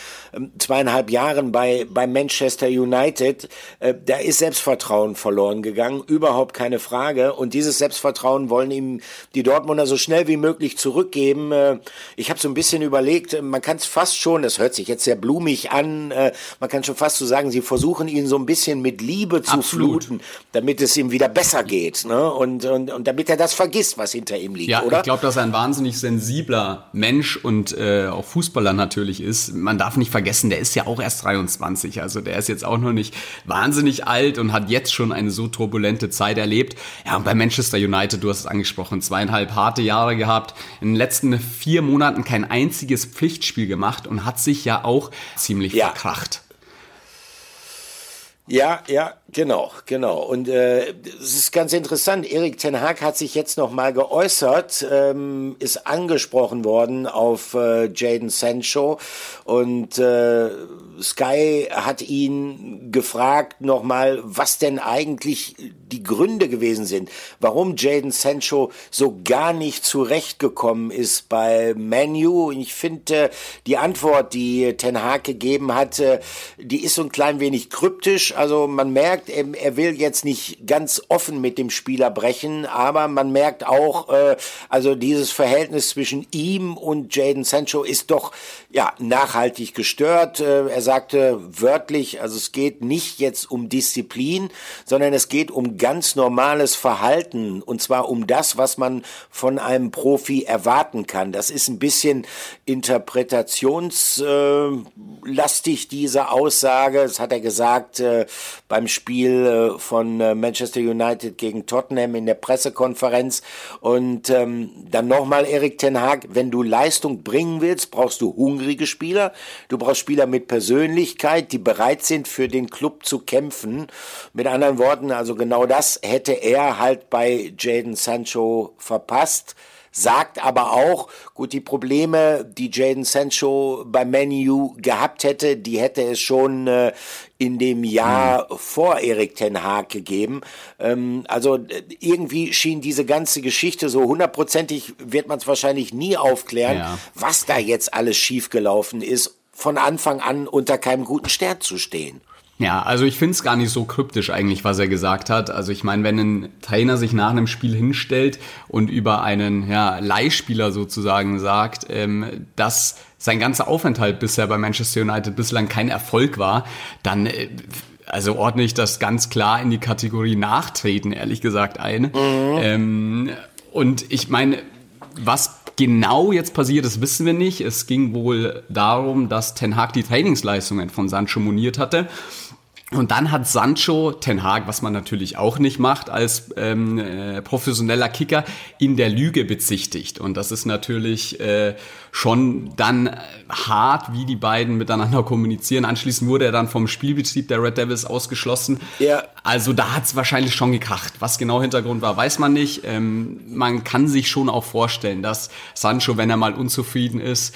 zweieinhalb Jahren bei, bei Manchester United, äh, da ist Selbstvertrauen verloren gegangen, überhaupt keine Frage. Und dieses Selbstvertrauen wollen ihm die Dortmunder so schnell wie möglich zurückgeben. Äh, ich habe so ein bisschen überlegt, äh, man kann es fast schon, das hört sich jetzt sehr blumig an, äh, man kann schon fast so sagen, sie versuchen ihn so ein bisschen mit Liebe zu Absolut. fluten, damit es ihm wieder besser geht. Ne? Und, und, und damit er das vergisst, was hinter ihm liegt, ja, oder? Ich glaube, dass er ein wahnsinnig sensibler Mensch und äh, auch Fußballer natürlich ist. Man darf nicht vergessen, der ist ja auch erst 23, also der ist jetzt auch noch nicht wahnsinnig alt und hat jetzt schon eine so turbulente Zeit erlebt. Ja, und bei Manchester United, du hast es angesprochen, zweieinhalb harte Jahre gehabt, in den letzten vier Monaten kein einziges Pflichtspiel gemacht und hat sich ja auch ziemlich ja. verkracht. Ja, ja, genau, genau. Und äh, es ist ganz interessant. Erik Ten Haag hat sich jetzt noch mal geäußert, ähm, ist angesprochen worden auf äh, Jaden Sancho und äh, Sky hat ihn gefragt nochmal, was denn eigentlich die Gründe gewesen sind, warum Jaden Sancho so gar nicht zurechtgekommen ist bei Manu. Ich finde, die Antwort, die Ten Hag gegeben hatte, die ist so ein klein wenig kryptisch. Also man merkt, er, er will jetzt nicht ganz offen mit dem Spieler brechen, aber man merkt auch, äh, also dieses Verhältnis zwischen ihm und Jaden Sancho ist doch ja nachhaltig gestört. Äh, er sagte wörtlich, also es geht nicht jetzt um Disziplin, sondern es geht um ganz normales Verhalten und zwar um das, was man von einem Profi erwarten kann. Das ist ein bisschen interpretationslastig, diese Aussage. Das hat er gesagt äh, beim Spiel äh, von äh, Manchester United gegen Tottenham in der Pressekonferenz. Und ähm, dann nochmal Erik Ten Haag, wenn du Leistung bringen willst, brauchst du hungrige Spieler. Du brauchst Spieler mit Persönlichkeit, die bereit sind, für den Club zu kämpfen. Mit anderen Worten, also genau das hätte er halt bei Jaden Sancho verpasst sagt aber auch, gut, die Probleme, die Jaden Sancho bei Manu gehabt hätte, die hätte es schon äh, in dem Jahr mhm. vor Erik Ten Haag gegeben. Ähm, also irgendwie schien diese ganze Geschichte so hundertprozentig wird man es wahrscheinlich nie aufklären, ja. was da jetzt alles schiefgelaufen ist von Anfang an unter keinem guten Stern zu stehen. Ja, also ich finde es gar nicht so kryptisch eigentlich, was er gesagt hat. Also ich meine, wenn ein Trainer sich nach einem Spiel hinstellt und über einen ja, Leihspieler sozusagen sagt, ähm, dass sein ganzer Aufenthalt bisher bei Manchester United bislang kein Erfolg war, dann äh, also ordne ich das ganz klar in die Kategorie Nachtreten, ehrlich gesagt, ein. Mhm. Ähm, und ich meine, was genau jetzt passiert ist, wissen wir nicht. Es ging wohl darum, dass Ten Hag die Trainingsleistungen von Sancho moniert hatte und dann hat Sancho Ten Hag, was man natürlich auch nicht macht als ähm, äh, professioneller Kicker, in der Lüge bezichtigt. Und das ist natürlich äh, schon dann hart, wie die beiden miteinander kommunizieren. Anschließend wurde er dann vom Spielbetrieb der Red Devils ausgeschlossen. Ja. Also da hat es wahrscheinlich schon gekracht. Was genau Hintergrund war, weiß man nicht. Ähm, man kann sich schon auch vorstellen, dass Sancho, wenn er mal unzufrieden ist,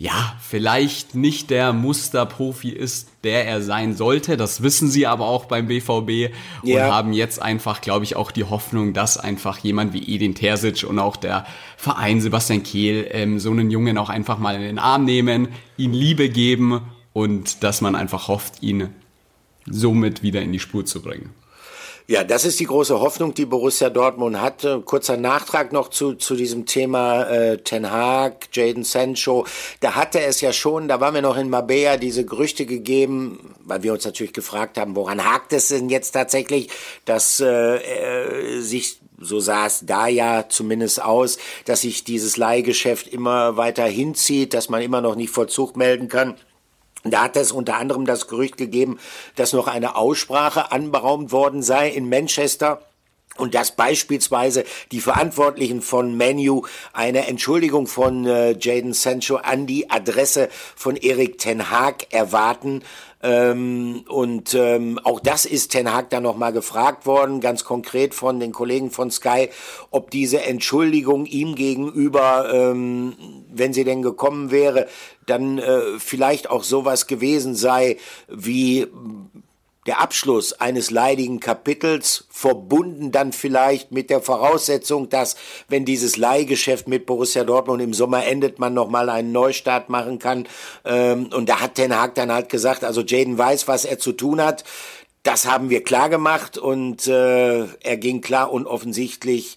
ja, vielleicht nicht der Musterprofi ist, der er sein sollte. Das wissen sie aber auch beim BVB und ja. haben jetzt einfach, glaube ich, auch die Hoffnung, dass einfach jemand wie Edin Terzic und auch der Verein Sebastian Kehl ähm, so einen Jungen auch einfach mal in den Arm nehmen, ihm Liebe geben und dass man einfach hofft, ihn somit wieder in die Spur zu bringen. Ja, das ist die große Hoffnung, die Borussia Dortmund hat. Kurzer Nachtrag noch zu, zu diesem Thema äh, Ten Hag, Jaden Sancho. Da hatte es ja schon, da waren wir noch in Mabea, diese Gerüchte gegeben, weil wir uns natürlich gefragt haben, woran hakt es denn jetzt tatsächlich, dass äh, äh, sich so sah es da ja zumindest aus, dass sich dieses Leihgeschäft immer weiter hinzieht, dass man immer noch nicht Vollzug melden kann. Da hat es unter anderem das Gerücht gegeben, dass noch eine Aussprache anberaumt worden sei in Manchester. Und dass beispielsweise die Verantwortlichen von Menu eine Entschuldigung von äh, Jaden Sancho an die Adresse von Erik Ten Haag erwarten. Ähm, und ähm, auch das ist Ten Hag dann nochmal gefragt worden, ganz konkret von den Kollegen von Sky, ob diese Entschuldigung ihm gegenüber, ähm, wenn sie denn gekommen wäre, dann äh, vielleicht auch sowas gewesen sei wie der Abschluss eines leidigen Kapitels, verbunden dann vielleicht mit der Voraussetzung, dass, wenn dieses Leihgeschäft mit Borussia Dortmund im Sommer endet, man nochmal einen Neustart machen kann. Ähm, und da hat Ten Hag dann halt gesagt, also Jaden weiß, was er zu tun hat. Das haben wir klar gemacht und äh, er ging klar und offensichtlich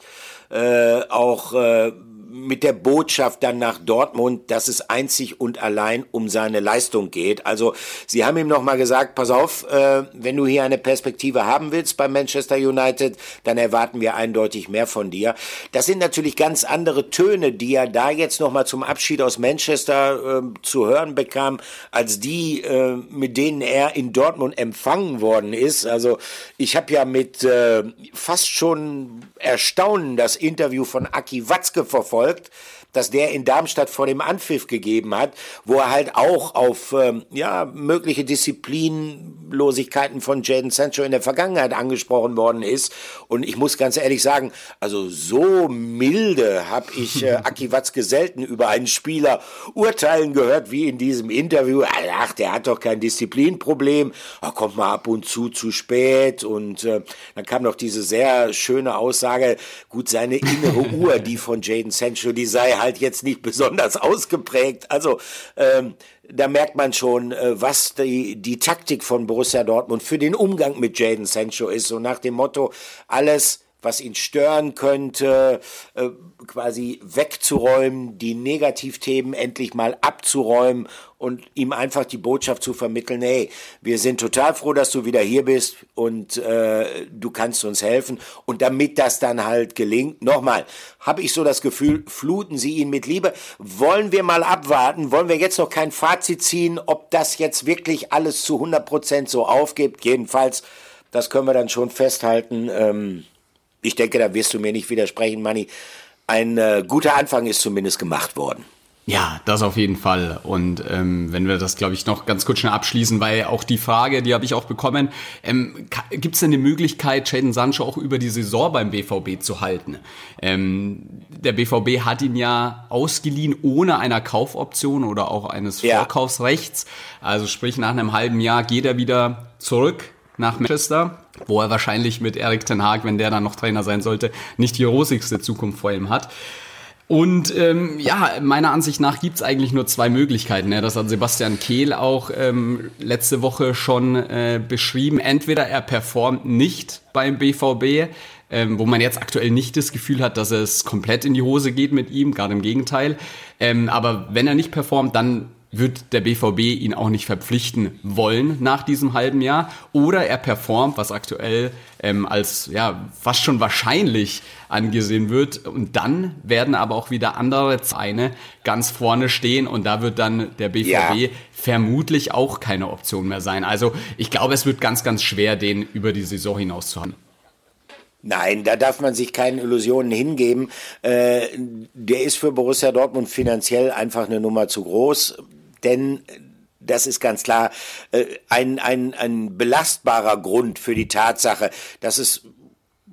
äh, auch äh, mit der Botschaft dann nach Dortmund, dass es einzig und allein um seine Leistung geht. Also sie haben ihm nochmal gesagt, pass auf, äh, wenn du hier eine Perspektive haben willst bei Manchester United, dann erwarten wir eindeutig mehr von dir. Das sind natürlich ganz andere Töne, die er da jetzt nochmal zum Abschied aus Manchester äh, zu hören bekam, als die, äh, mit denen er in Dortmund empfangen worden ist. Also ich habe ja mit äh, fast schon Erstaunen das Interview von Aki Watzke verfolgt verfolgt, dass der in Darmstadt vor dem Anpfiff gegeben hat, wo er halt auch auf ähm, ja, mögliche Disziplinlosigkeiten von Jaden Sancho in der Vergangenheit angesprochen worden ist. Und ich muss ganz ehrlich sagen, also so milde habe ich äh, Aki Watzke selten über einen Spieler urteilen gehört wie in diesem Interview. Ach, der hat doch kein Disziplinproblem, er kommt mal ab und zu zu spät. Und äh, dann kam noch diese sehr schöne Aussage, gut, seine innere Uhr, die von Jaden Sancho, die sei halt jetzt nicht besonders ausgeprägt. Also ähm, da merkt man schon, äh, was die, die Taktik von Borussia Dortmund für den Umgang mit Jaden Sancho ist. So nach dem Motto, alles was ihn stören könnte, äh, quasi wegzuräumen, die Negativthemen endlich mal abzuräumen und ihm einfach die Botschaft zu vermitteln, hey, wir sind total froh, dass du wieder hier bist und äh, du kannst uns helfen. Und damit das dann halt gelingt, nochmal, habe ich so das Gefühl, fluten sie ihn mit Liebe. Wollen wir mal abwarten? Wollen wir jetzt noch kein Fazit ziehen, ob das jetzt wirklich alles zu 100 Prozent so aufgibt? Jedenfalls, das können wir dann schon festhalten. Ähm, ich denke, da wirst du mir nicht widersprechen, Manni. Ein äh, guter Anfang ist zumindest gemacht worden. Ja, das auf jeden Fall. Und ähm, wenn wir das, glaube ich, noch ganz kurz schnell abschließen, weil auch die Frage, die habe ich auch bekommen, ähm, gibt es denn eine Möglichkeit, Jaden Sancho auch über die Saison beim BVB zu halten? Ähm, der BVB hat ihn ja ausgeliehen ohne einer Kaufoption oder auch eines ja. Vorkaufsrechts. Also sprich, nach einem halben Jahr geht er wieder zurück nach Manchester, wo er wahrscheinlich mit Erik Ten Haag, wenn der dann noch Trainer sein sollte, nicht die rosigste Zukunft vor ihm hat. Und ähm, ja, meiner Ansicht nach gibt's eigentlich nur zwei Möglichkeiten. Ja. Das hat Sebastian Kehl auch ähm, letzte Woche schon äh, beschrieben. Entweder er performt nicht beim BVB, ähm, wo man jetzt aktuell nicht das Gefühl hat, dass es komplett in die Hose geht mit ihm, gerade im Gegenteil. Ähm, aber wenn er nicht performt, dann wird der BVB ihn auch nicht verpflichten wollen nach diesem halben Jahr. Oder er performt, was aktuell ähm, als ja fast schon wahrscheinlich angesehen wird. Und dann werden aber auch wieder andere Zeine ganz vorne stehen und da wird dann der BVB ja. vermutlich auch keine Option mehr sein. Also ich glaube, es wird ganz, ganz schwer, den über die Saison hinaus zu haben. Nein, da darf man sich keinen Illusionen hingeben. Äh, der ist für Borussia Dortmund finanziell einfach eine Nummer zu groß, denn das ist ganz klar äh, ein, ein, ein belastbarer Grund für die Tatsache, dass es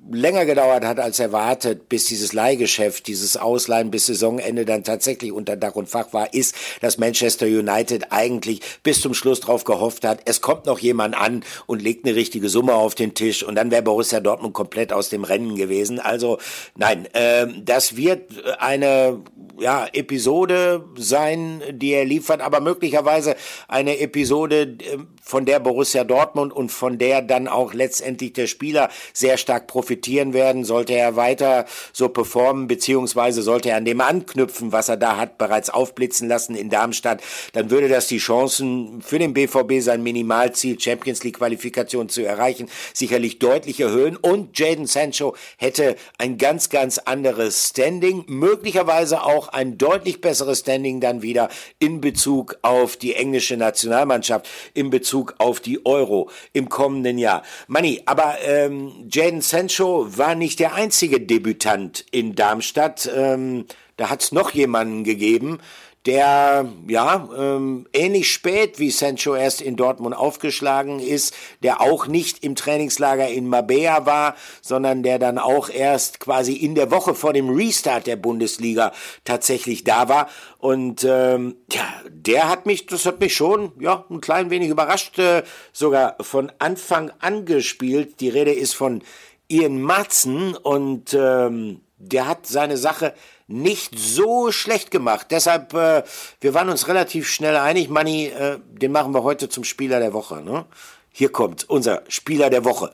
länger gedauert hat als erwartet, bis dieses Leihgeschäft, dieses Ausleihen bis Saisonende dann tatsächlich unter Dach und Fach war, ist, dass Manchester United eigentlich bis zum Schluss drauf gehofft hat, es kommt noch jemand an und legt eine richtige Summe auf den Tisch und dann wäre Borussia Dortmund komplett aus dem Rennen gewesen. Also nein, äh, das wird eine ja, Episode sein, die er liefert, aber möglicherweise eine Episode, äh, von der Borussia Dortmund und von der dann auch letztendlich der Spieler sehr stark profitieren werden, sollte er weiter so performen, beziehungsweise sollte er an dem anknüpfen, was er da hat bereits aufblitzen lassen in Darmstadt, dann würde das die Chancen für den BVB sein Minimalziel Champions League Qualifikation zu erreichen sicherlich deutlich erhöhen und Jaden Sancho hätte ein ganz, ganz anderes Standing, möglicherweise auch ein deutlich besseres Standing dann wieder in Bezug auf die englische Nationalmannschaft, in Bezug auf die Euro im kommenden Jahr. Manni, aber ähm, Jaden Sancho war nicht der einzige Debütant in Darmstadt. Ähm, da hat es noch jemanden gegeben, der ja ähm, ähnlich spät wie Sancho erst in Dortmund aufgeschlagen ist, der auch nicht im Trainingslager in Mabea war, sondern der dann auch erst quasi in der Woche vor dem Restart der Bundesliga tatsächlich da war. Und ähm, ja, der hat mich, das hat mich schon ja ein klein wenig überrascht, äh, sogar von Anfang an gespielt. Die Rede ist von Ian Matzen und ähm, der hat seine Sache nicht so schlecht gemacht. Deshalb, äh, wir waren uns relativ schnell einig, Manni, äh, den machen wir heute zum Spieler der Woche. Ne? Hier kommt unser Spieler der Woche.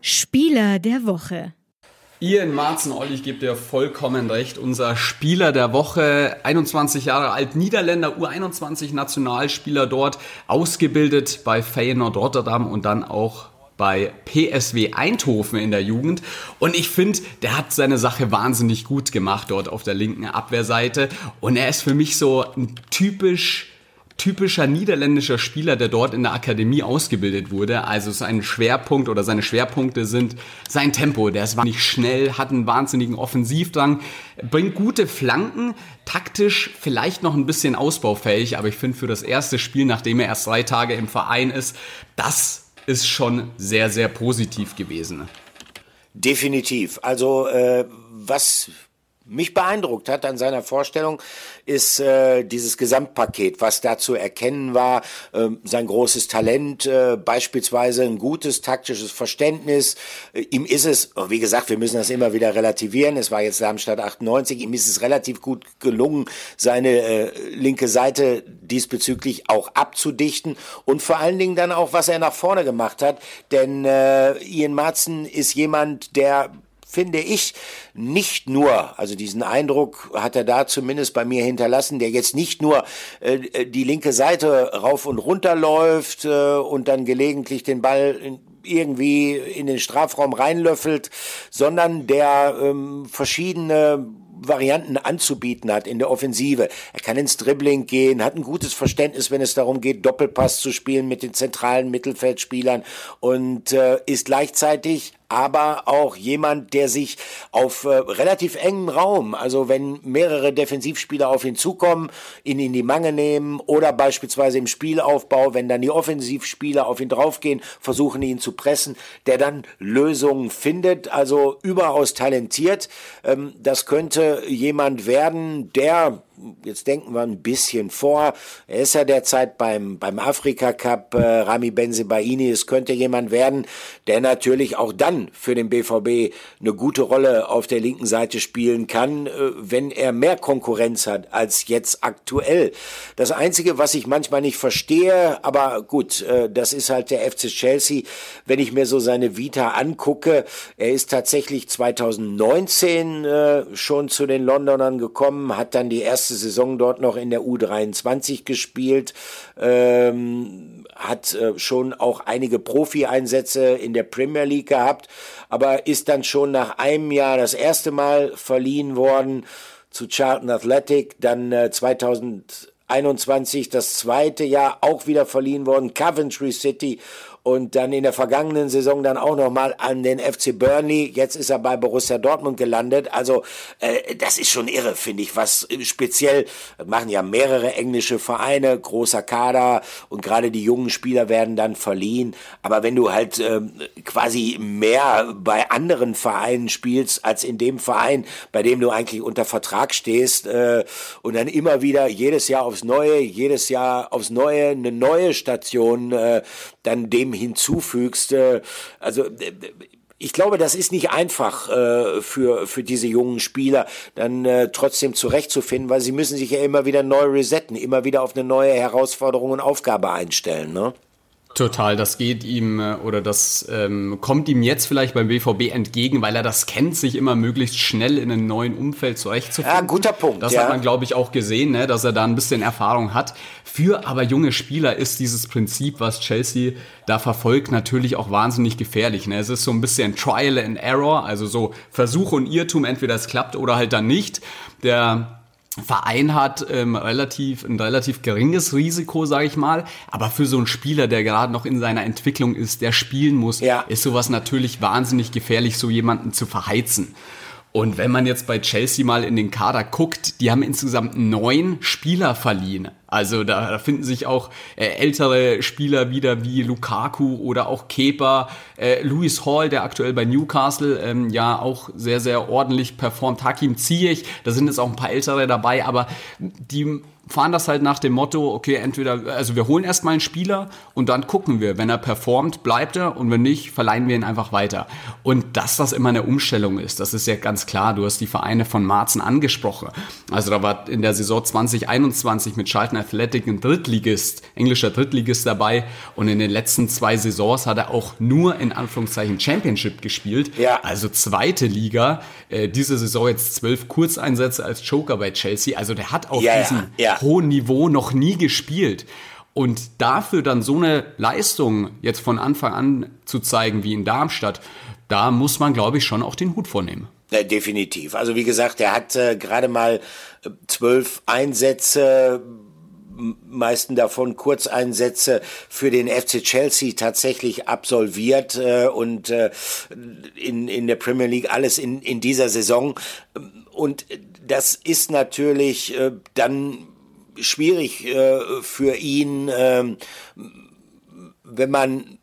Spieler der Woche. Ian Marzen, Olli, ich gebe dir vollkommen recht. Unser Spieler der Woche, 21 Jahre alt, Niederländer, U21 Nationalspieler dort, ausgebildet bei Feyenoord Rotterdam und dann auch bei PSW Eindhoven in der Jugend. Und ich finde, der hat seine Sache wahnsinnig gut gemacht dort auf der linken Abwehrseite. Und er ist für mich so ein typisch typischer niederländischer Spieler, der dort in der Akademie ausgebildet wurde. Also sein Schwerpunkt oder seine Schwerpunkte sind sein Tempo. Der ist wahnsinnig schnell, hat einen wahnsinnigen Offensivdrang, bringt gute Flanken, taktisch vielleicht noch ein bisschen ausbaufähig, aber ich finde für das erste Spiel, nachdem er erst drei Tage im Verein ist, das ist schon sehr, sehr positiv gewesen. Definitiv. Also äh, was mich beeindruckt hat an seiner Vorstellung, ist äh, dieses Gesamtpaket, was da zu erkennen war, äh, sein großes Talent, äh, beispielsweise ein gutes taktisches Verständnis. Äh, ihm ist es, oh, wie gesagt, wir müssen das immer wieder relativieren, es war jetzt Darmstadt 98, ihm ist es relativ gut gelungen, seine äh, linke Seite diesbezüglich auch abzudichten. Und vor allen Dingen dann auch, was er nach vorne gemacht hat, denn äh, Ian Marzen ist jemand, der finde ich, nicht nur, also diesen Eindruck hat er da zumindest bei mir hinterlassen, der jetzt nicht nur äh, die linke Seite rauf und runter läuft äh, und dann gelegentlich den Ball in, irgendwie in den Strafraum reinlöffelt, sondern der ähm, verschiedene Varianten anzubieten hat in der Offensive. Er kann ins Dribbling gehen, hat ein gutes Verständnis, wenn es darum geht, Doppelpass zu spielen mit den zentralen Mittelfeldspielern und äh, ist gleichzeitig aber auch jemand, der sich auf äh, relativ engem Raum, also wenn mehrere Defensivspieler auf ihn zukommen, ihn in die Mange nehmen oder beispielsweise im Spielaufbau, wenn dann die Offensivspieler auf ihn draufgehen, versuchen ihn zu pressen, der dann Lösungen findet, also überaus talentiert. Ähm, das könnte jemand werden, der jetzt denken wir ein bisschen vor. Er ist ja derzeit beim, beim Afrika Cup, äh, Rami Benzebaini. Es könnte jemand werden, der natürlich auch dann für den BVB eine gute Rolle auf der linken Seite spielen kann, äh, wenn er mehr Konkurrenz hat als jetzt aktuell. Das Einzige, was ich manchmal nicht verstehe, aber gut, äh, das ist halt der FC Chelsea. Wenn ich mir so seine Vita angucke, er ist tatsächlich 2019 äh, schon zu den Londonern gekommen, hat dann die erste Saison dort noch in der U23 gespielt, ähm, hat äh, schon auch einige Profi-Einsätze in der Premier League gehabt, aber ist dann schon nach einem Jahr das erste Mal verliehen worden zu Charlton Athletic, dann äh, 2021 das zweite Jahr auch wieder verliehen worden, Coventry City und dann in der vergangenen Saison dann auch nochmal an den FC Burnley. Jetzt ist er bei Borussia Dortmund gelandet. Also äh, das ist schon irre, finde ich, was speziell machen ja mehrere englische Vereine, großer Kader und gerade die jungen Spieler werden dann verliehen. Aber wenn du halt äh, quasi mehr bei anderen Vereinen spielst als in dem Verein, bei dem du eigentlich unter Vertrag stehst äh, und dann immer wieder jedes Jahr aufs Neue, jedes Jahr aufs Neue eine neue Station, äh, dann dem hinzufügst. Äh, also äh, ich glaube, das ist nicht einfach äh, für, für diese jungen Spieler, dann äh, trotzdem zurechtzufinden, weil sie müssen sich ja immer wieder neu resetten, immer wieder auf eine neue Herausforderung und Aufgabe einstellen. Ne? Total, das geht ihm äh, oder das ähm, kommt ihm jetzt vielleicht beim BVB entgegen, weil er das kennt, sich immer möglichst schnell in einem neuen Umfeld zurechtzufinden. Ja, guter Punkt. Das ja. hat man, glaube ich, auch gesehen, ne, dass er da ein bisschen Erfahrung hat. Für aber junge Spieler ist dieses Prinzip, was Chelsea da verfolgt, natürlich auch wahnsinnig gefährlich. Ne? Es ist so ein bisschen Trial and Error, also so Versuch und Irrtum, entweder es klappt oder halt dann nicht. Der Verein hat ähm, relativ ein relativ geringes Risiko, sage ich mal, aber für so einen Spieler, der gerade noch in seiner Entwicklung ist, der spielen muss, ja. ist sowas natürlich wahnsinnig gefährlich, so jemanden zu verheizen. Und wenn man jetzt bei Chelsea mal in den Kader guckt, die haben insgesamt neun Spieler verliehen. Also da, finden sich auch äh, ältere Spieler wieder wie Lukaku oder auch Kepa, äh, Louis Hall, der aktuell bei Newcastle ähm, ja auch sehr, sehr ordentlich performt. Hakim Ziyech, da sind jetzt auch ein paar ältere dabei, aber die fahren das halt nach dem Motto, okay, entweder, also wir holen erstmal einen Spieler und dann gucken wir, wenn er performt, bleibt er und wenn nicht, verleihen wir ihn einfach weiter. Und dass das immer eine Umstellung ist, das ist ja ganz klar. Du hast die Vereine von Marzen angesprochen. Also da war in der Saison 2021 mit Charlton Athletic ein Drittligist, englischer Drittligist dabei und in den letzten zwei Saisons hat er auch nur in Anführungszeichen Championship gespielt. Ja. Also zweite Liga. Äh, diese Saison jetzt zwölf Kurzeinsätze als Joker bei Chelsea. Also der hat auf ja, diesen ja hohen Niveau noch nie gespielt. Und dafür dann so eine Leistung jetzt von Anfang an zu zeigen wie in Darmstadt, da muss man, glaube ich, schon auch den Hut vornehmen. Ja, definitiv. Also wie gesagt, er hat äh, gerade mal äh, zwölf Einsätze, meisten davon Kurzeinsätze für den FC Chelsea tatsächlich absolviert äh, und äh, in, in der Premier League alles in, in dieser Saison. Und das ist natürlich äh, dann schwierig äh, für ihn, äh, wenn man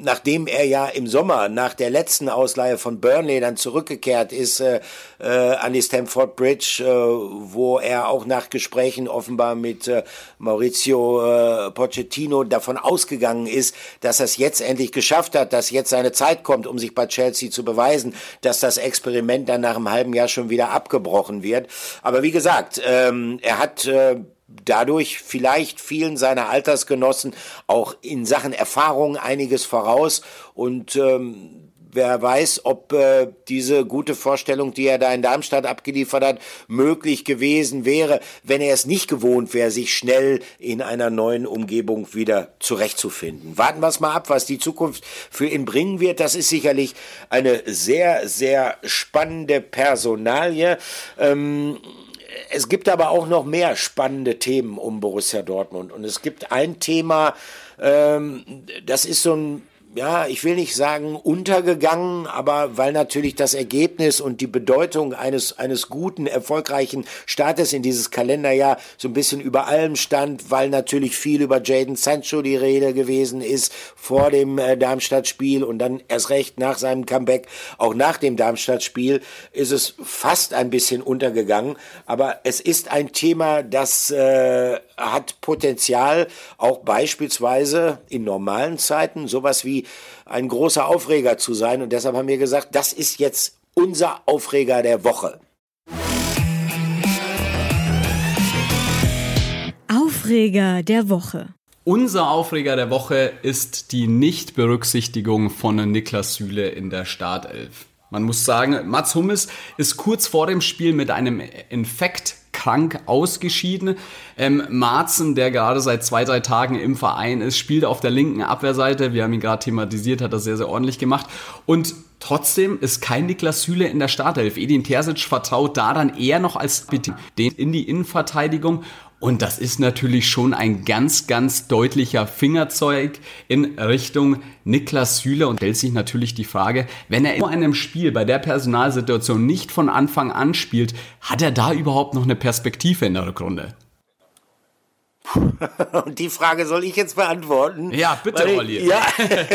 nachdem er ja im Sommer nach der letzten Ausleihe von Burnley dann zurückgekehrt ist äh, äh, an die Stamford Bridge, äh, wo er auch nach Gesprächen offenbar mit äh, Maurizio äh, Pochettino davon ausgegangen ist, dass er es jetzt endlich geschafft hat, dass jetzt seine Zeit kommt, um sich bei Chelsea zu beweisen, dass das Experiment dann nach einem halben Jahr schon wieder abgebrochen wird. Aber wie gesagt, ähm, er hat äh, dadurch vielleicht vielen seiner Altersgenossen auch in Sachen Erfahrung einiges voraus und ähm, wer weiß, ob äh, diese gute Vorstellung, die er da in Darmstadt abgeliefert hat, möglich gewesen wäre, wenn er es nicht gewohnt wäre, sich schnell in einer neuen Umgebung wieder zurechtzufinden. Warten wir es mal ab, was die Zukunft für ihn bringen wird. Das ist sicherlich eine sehr, sehr spannende Personalie. Ähm, es gibt aber auch noch mehr spannende Themen um Borussia Dortmund. Und es gibt ein Thema, ähm, das ist so ein ja, ich will nicht sagen untergegangen, aber weil natürlich das Ergebnis und die Bedeutung eines, eines guten, erfolgreichen Startes in dieses Kalenderjahr so ein bisschen über allem stand, weil natürlich viel über Jaden Sancho die Rede gewesen ist vor dem äh, Darmstadt-Spiel und dann erst recht nach seinem Comeback, auch nach dem Darmstadt-Spiel, ist es fast ein bisschen untergegangen. Aber es ist ein Thema, das äh, hat Potenzial, auch beispielsweise in normalen Zeiten, sowas wie ein großer Aufreger zu sein. Und deshalb haben wir gesagt, das ist jetzt unser Aufreger der Woche. Aufreger der Woche. Unser Aufreger der Woche ist die Nichtberücksichtigung von Niklas Süle in der Startelf. Man muss sagen, Mats Hummels ist kurz vor dem Spiel mit einem Infekt krank ausgeschieden. Ähm, Marzen, der gerade seit zwei, drei Tagen im Verein ist, spielt auf der linken Abwehrseite. Wir haben ihn gerade thematisiert, hat das sehr, sehr ordentlich gemacht. Und Trotzdem ist kein Niklas Süle in der Startelf. Edin Terzic vertraut da dann eher noch als den in die Innenverteidigung und das ist natürlich schon ein ganz, ganz deutlicher Fingerzeug in Richtung Niklas Süle und stellt sich natürlich die Frage, wenn er in einem Spiel bei der Personalsituation nicht von Anfang an spielt, hat er da überhaupt noch eine Perspektive in der Rückrunde? Und die Frage soll ich jetzt beantworten? Ja, bitte, Weil, Olli. Ja,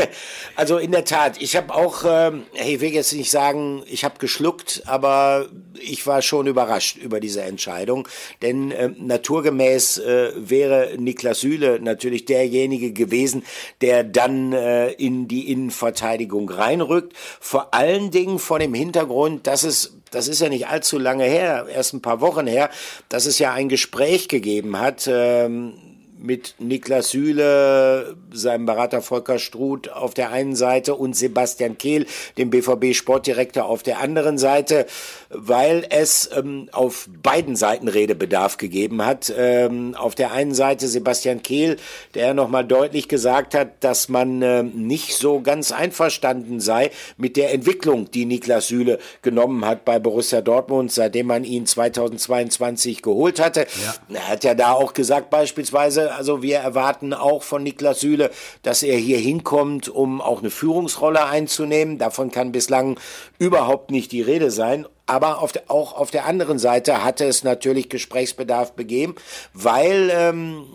also in der Tat, ich habe auch, ähm, hey, ich will jetzt nicht sagen, ich habe geschluckt, aber ich war schon überrascht über diese Entscheidung, denn äh, naturgemäß äh, wäre Niklas Süle natürlich derjenige gewesen, der dann äh, in die Innenverteidigung reinrückt, vor allen Dingen vor dem Hintergrund, dass es das ist ja nicht allzu lange her, erst ein paar Wochen her, dass es ja ein Gespräch gegeben hat ähm, mit Niklas Süle, seinem Berater Volker Struth auf der einen Seite und Sebastian Kehl, dem BVB-Sportdirektor auf der anderen Seite, weil es ähm, auf beiden Seiten Redebedarf gegeben hat. Ähm, auf der einen Seite Sebastian Kehl, der nochmal deutlich gesagt hat, dass man äh, nicht so ganz einverstanden sei mit der Entwicklung, die Niklas Süle genommen hat bei Borussia Dortmund, seitdem man ihn 2022 geholt hatte. Ja. Er hat ja da auch gesagt beispielsweise, also wir erwarten auch von Niklas Süle, dass er hier hinkommt, um auch eine Führungsrolle einzunehmen. Davon kann bislang überhaupt nicht die Rede sein. Aber auf der, auch auf der anderen Seite hatte es natürlich Gesprächsbedarf begeben, weil ähm,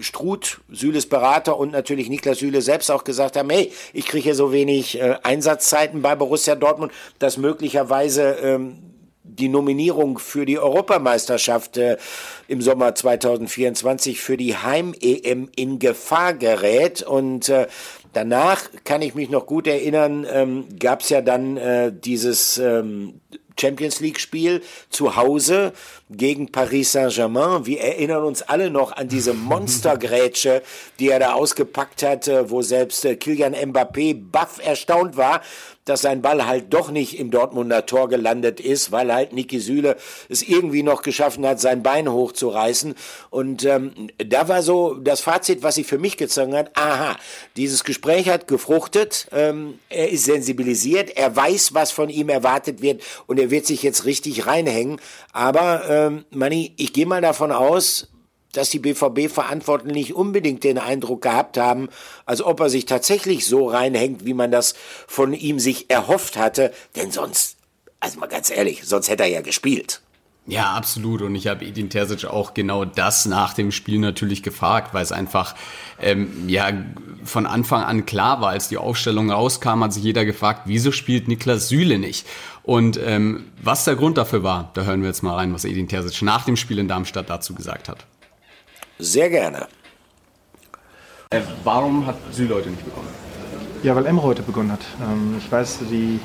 Struth, Süles Berater und natürlich Niklas Süle selbst auch gesagt haben, hey, ich kriege hier so wenig äh, Einsatzzeiten bei Borussia Dortmund, dass möglicherweise ähm, die Nominierung für die Europameisterschaft äh, im Sommer 2024 für die Heim-EM in Gefahr gerät. Und äh, danach kann ich mich noch gut erinnern, ähm, gab es ja dann äh, dieses ähm, Champions League Spiel zu Hause gegen Paris Saint-Germain. Wir erinnern uns alle noch an diese Monstergrätsche, die er da ausgepackt hat, äh, wo selbst äh, Kilian Mbappé baff erstaunt war, dass sein Ball halt doch nicht im Dortmunder Tor gelandet ist, weil halt Niki Süle es irgendwie noch geschaffen hat, sein Bein hochzureißen. Und ähm, da war so das Fazit, was sich für mich gezogen hat, aha, dieses Gespräch hat gefruchtet, ähm, er ist sensibilisiert, er weiß, was von ihm erwartet wird und er wird sich jetzt richtig reinhängen. Aber, ähm, Manni, ich gehe mal davon aus, dass die BVB-Verantwortlichen nicht unbedingt den Eindruck gehabt haben, als ob er sich tatsächlich so reinhängt, wie man das von ihm sich erhofft hatte. Denn sonst, also mal ganz ehrlich, sonst hätte er ja gespielt. Ja, absolut. Und ich habe Edin Terzic auch genau das nach dem Spiel natürlich gefragt, weil es einfach ähm, ja von Anfang an klar war, als die Aufstellung rauskam, hat sich jeder gefragt, wieso spielt Niklas Süle nicht? Und ähm, was der Grund dafür war, da hören wir jetzt mal rein, was Edin Terzic nach dem Spiel in Darmstadt dazu gesagt hat. Sehr gerne. Äh, warum hat Süle heute nicht begonnen? Ja, weil Emre heute begonnen hat. Ähm, ich weiß, die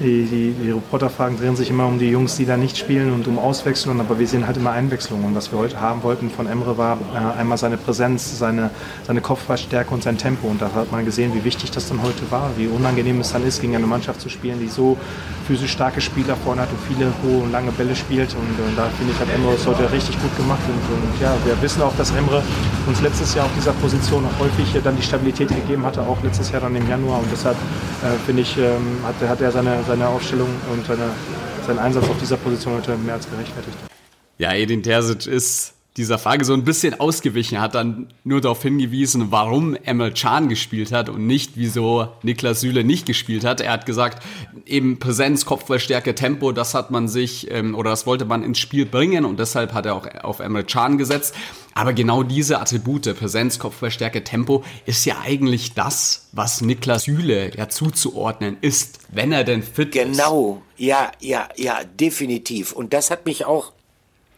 die, die, die Reporterfragen drehen sich immer um die Jungs, die da nicht spielen und um Auswechslungen, aber wir sehen halt immer Einwechslungen. Und was wir heute haben wollten von Emre war äh, einmal seine Präsenz, seine, seine Kopfballstärke und sein Tempo. Und da hat man gesehen, wie wichtig das dann heute war, wie unangenehm es dann ist, gegen eine Mannschaft zu spielen, die so physisch starke Spieler vorne hat und viele hohe und lange Bälle spielt. Und äh, da finde ich, hat Emre es heute richtig gut gemacht. Und, und, ja, wir wissen auch, dass Emre uns letztes Jahr auf dieser Position auch häufig äh, dann die Stabilität gegeben hatte, auch letztes Jahr dann im Januar. Und deshalb äh, finde ich, ähm, hat, hat er seine seine Aufstellung und seine, sein Einsatz auf dieser Position heute mehr als gerechtfertigt. Ja, Edin Terzic ist dieser Frage so ein bisschen ausgewichen. Hat dann nur darauf hingewiesen, warum Emil Can gespielt hat und nicht, wieso Niklas Süle nicht gespielt hat. Er hat gesagt, eben Präsenz, Kopfballstärke, Tempo, das hat man sich ähm, oder das wollte man ins Spiel bringen und deshalb hat er auch auf Emil Can gesetzt. Aber genau diese Attribute, Präsenz, Kopfballstärke, Tempo, ist ja eigentlich das, was Niklas Süle ja zuzuordnen ist, wenn er denn fit genau. ist. Genau, ja, ja, ja, definitiv. Und das hat mich auch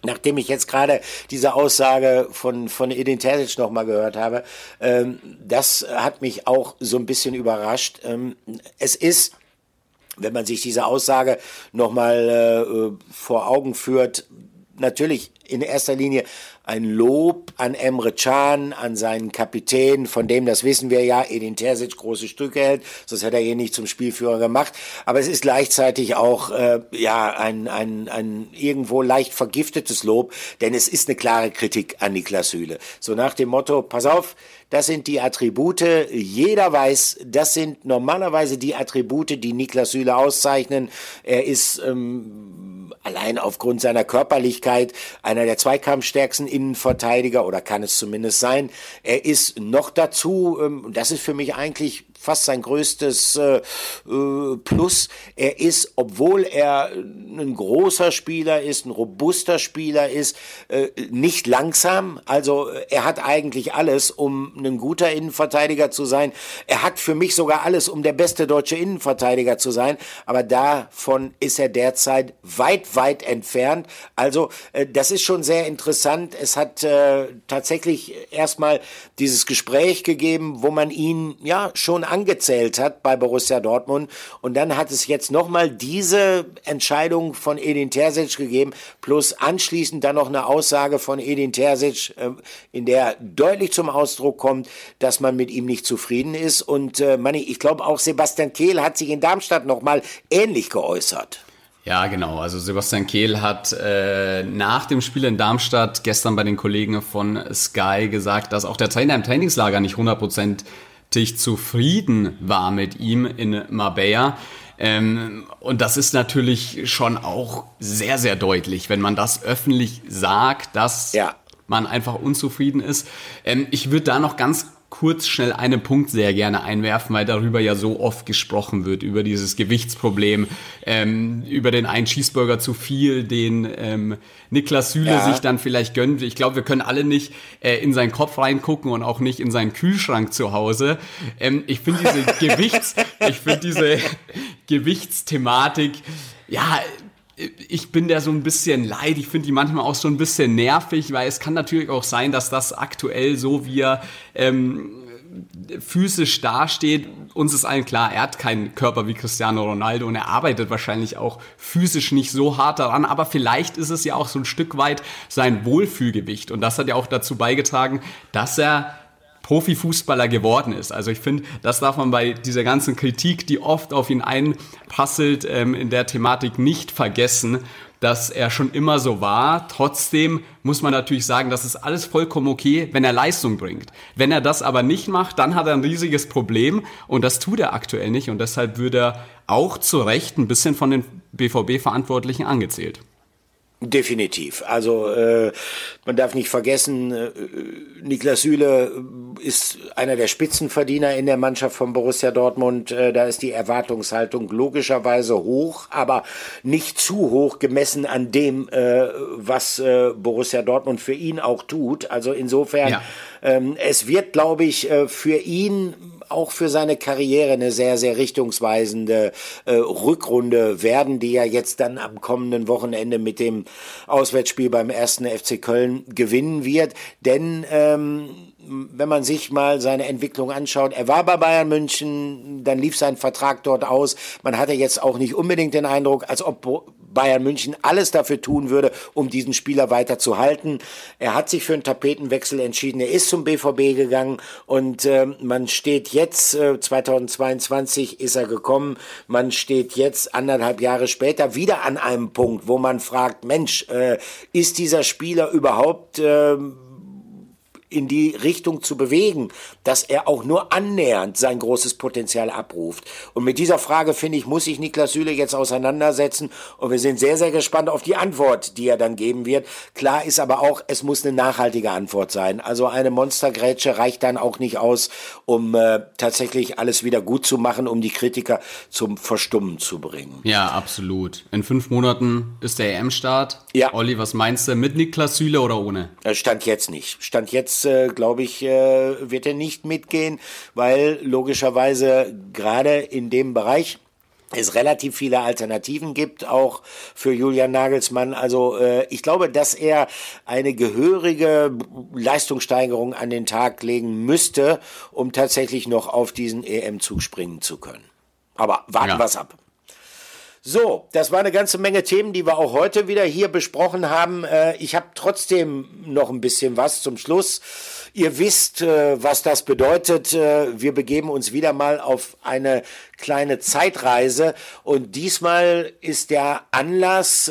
Nachdem ich jetzt gerade diese Aussage von, von Edin Terzic nochmal gehört habe, ähm, das hat mich auch so ein bisschen überrascht. Ähm, es ist, wenn man sich diese Aussage nochmal äh, vor Augen führt, natürlich in erster Linie ein Lob an Emre Can, an seinen Kapitän, von dem, das wissen wir ja, Edin Terzic große Stücke hält, sonst hätte er ihn nicht zum Spielführer gemacht. Aber es ist gleichzeitig auch äh, ja ein, ein, ein irgendwo leicht vergiftetes Lob, denn es ist eine klare Kritik an Niklas Süle. So nach dem Motto, pass auf, das sind die Attribute, jeder weiß, das sind normalerweise die Attribute, die Niklas Süle auszeichnen. Er ist ähm, allein aufgrund seiner Körperlichkeit einer der zweikampfstärksten Innenverteidiger oder kann es zumindest sein. Er ist noch dazu, ähm, das ist für mich eigentlich fast sein größtes äh, äh, Plus. Er ist, obwohl er ein großer Spieler ist, ein robuster Spieler ist, äh, nicht langsam. Also er hat eigentlich alles, um ein guter Innenverteidiger zu sein. Er hat für mich sogar alles, um der beste deutsche Innenverteidiger zu sein. Aber davon ist er derzeit weit, weit entfernt. Also äh, das ist schon sehr interessant. Es hat äh, tatsächlich erstmal dieses Gespräch gegeben, wo man ihn ja schon angezählt hat bei Borussia Dortmund. Und dann hat es jetzt nochmal diese Entscheidung von Edin Terzic gegeben, plus anschließend dann noch eine Aussage von Edin Terzic, äh, in der deutlich zum Ausdruck kommt, dass man mit ihm nicht zufrieden ist. Und äh, Manni, ich glaube auch Sebastian Kehl hat sich in Darmstadt nochmal ähnlich geäußert. Ja, genau. Also Sebastian Kehl hat äh, nach dem Spiel in Darmstadt gestern bei den Kollegen von Sky gesagt, dass auch der Trainer im Trainingslager nicht 100% zufrieden war mit ihm in Marbella. Ähm, und das ist natürlich schon auch sehr, sehr deutlich, wenn man das öffentlich sagt, dass ja. man einfach unzufrieden ist. Ähm, ich würde da noch ganz kurz schnell einen Punkt sehr gerne einwerfen, weil darüber ja so oft gesprochen wird, über dieses Gewichtsproblem, ähm, über den einen Cheeseburger zu viel, den ähm, Niklas Süle ja. sich dann vielleicht gönnt. Ich glaube, wir können alle nicht äh, in seinen Kopf reingucken und auch nicht in seinen Kühlschrank zu Hause. Ähm, ich finde diese Gewichts, ich finde diese Gewichtsthematik, ja, ich bin da so ein bisschen leid. Ich finde die manchmal auch so ein bisschen nervig, weil es kann natürlich auch sein, dass das aktuell so wie er ähm, physisch dasteht. Uns ist allen klar, er hat keinen Körper wie Cristiano Ronaldo und er arbeitet wahrscheinlich auch physisch nicht so hart daran. Aber vielleicht ist es ja auch so ein Stück weit sein Wohlfühlgewicht. Und das hat ja auch dazu beigetragen, dass er Profifußballer geworden ist. Also ich finde, das darf man bei dieser ganzen Kritik, die oft auf ihn einprasselt, ähm, in der Thematik nicht vergessen, dass er schon immer so war. Trotzdem muss man natürlich sagen, das ist alles vollkommen okay, wenn er Leistung bringt. Wenn er das aber nicht macht, dann hat er ein riesiges Problem und das tut er aktuell nicht und deshalb würde er auch zu Recht ein bisschen von den BVB-Verantwortlichen angezählt. Definitiv. Also äh, man darf nicht vergessen, äh, Niklas Süle ist einer der Spitzenverdiener in der Mannschaft von Borussia Dortmund. Äh, da ist die Erwartungshaltung logischerweise hoch, aber nicht zu hoch gemessen an dem, äh, was äh, Borussia Dortmund für ihn auch tut. Also insofern, ja. ähm, es wird, glaube ich, äh, für ihn auch für seine Karriere eine sehr, sehr richtungsweisende äh, Rückrunde werden, die er jetzt dann am kommenden Wochenende mit dem Auswärtsspiel beim ersten FC Köln gewinnen wird. Denn ähm, wenn man sich mal seine Entwicklung anschaut, er war bei Bayern München, dann lief sein Vertrag dort aus. Man hatte jetzt auch nicht unbedingt den Eindruck, als ob Bayern München alles dafür tun würde, um diesen Spieler weiter zu halten. Er hat sich für einen Tapetenwechsel entschieden. Er ist zum BVB gegangen und äh, man steht jetzt, äh, 2022 ist er gekommen, man steht jetzt anderthalb Jahre später wieder an einem Punkt, wo man fragt, Mensch, äh, ist dieser Spieler überhaupt äh, in die Richtung zu bewegen, dass er auch nur annähernd sein großes Potenzial abruft. Und mit dieser Frage, finde ich, muss sich Niklas Süle jetzt auseinandersetzen. Und wir sind sehr, sehr gespannt auf die Antwort, die er dann geben wird. Klar ist aber auch, es muss eine nachhaltige Antwort sein. Also eine Monstergrätsche reicht dann auch nicht aus, um äh, tatsächlich alles wieder gut zu machen, um die Kritiker zum Verstummen zu bringen. Ja, absolut. In fünf Monaten ist der EM-Start. Ja. Olli, was meinst du? Mit Niklas Süle oder ohne? Äh, Stand jetzt nicht. Stand jetzt, äh, glaube ich, äh, wird er nicht mitgehen, weil logischerweise gerade in dem Bereich es relativ viele Alternativen gibt, auch für Julian Nagelsmann. Also äh, ich glaube, dass er eine gehörige Leistungssteigerung an den Tag legen müsste, um tatsächlich noch auf diesen EM-Zug springen zu können. Aber warten Ja. wir's ab. So, das war eine ganze Menge Themen, die wir auch heute wieder hier besprochen haben. Äh, Ich habe trotzdem noch ein bisschen was zum Schluss. Ihr wisst, äh, was das bedeutet. Äh, Wir begeben uns wieder mal auf eine kleine Zeitreise und diesmal ist der Anlass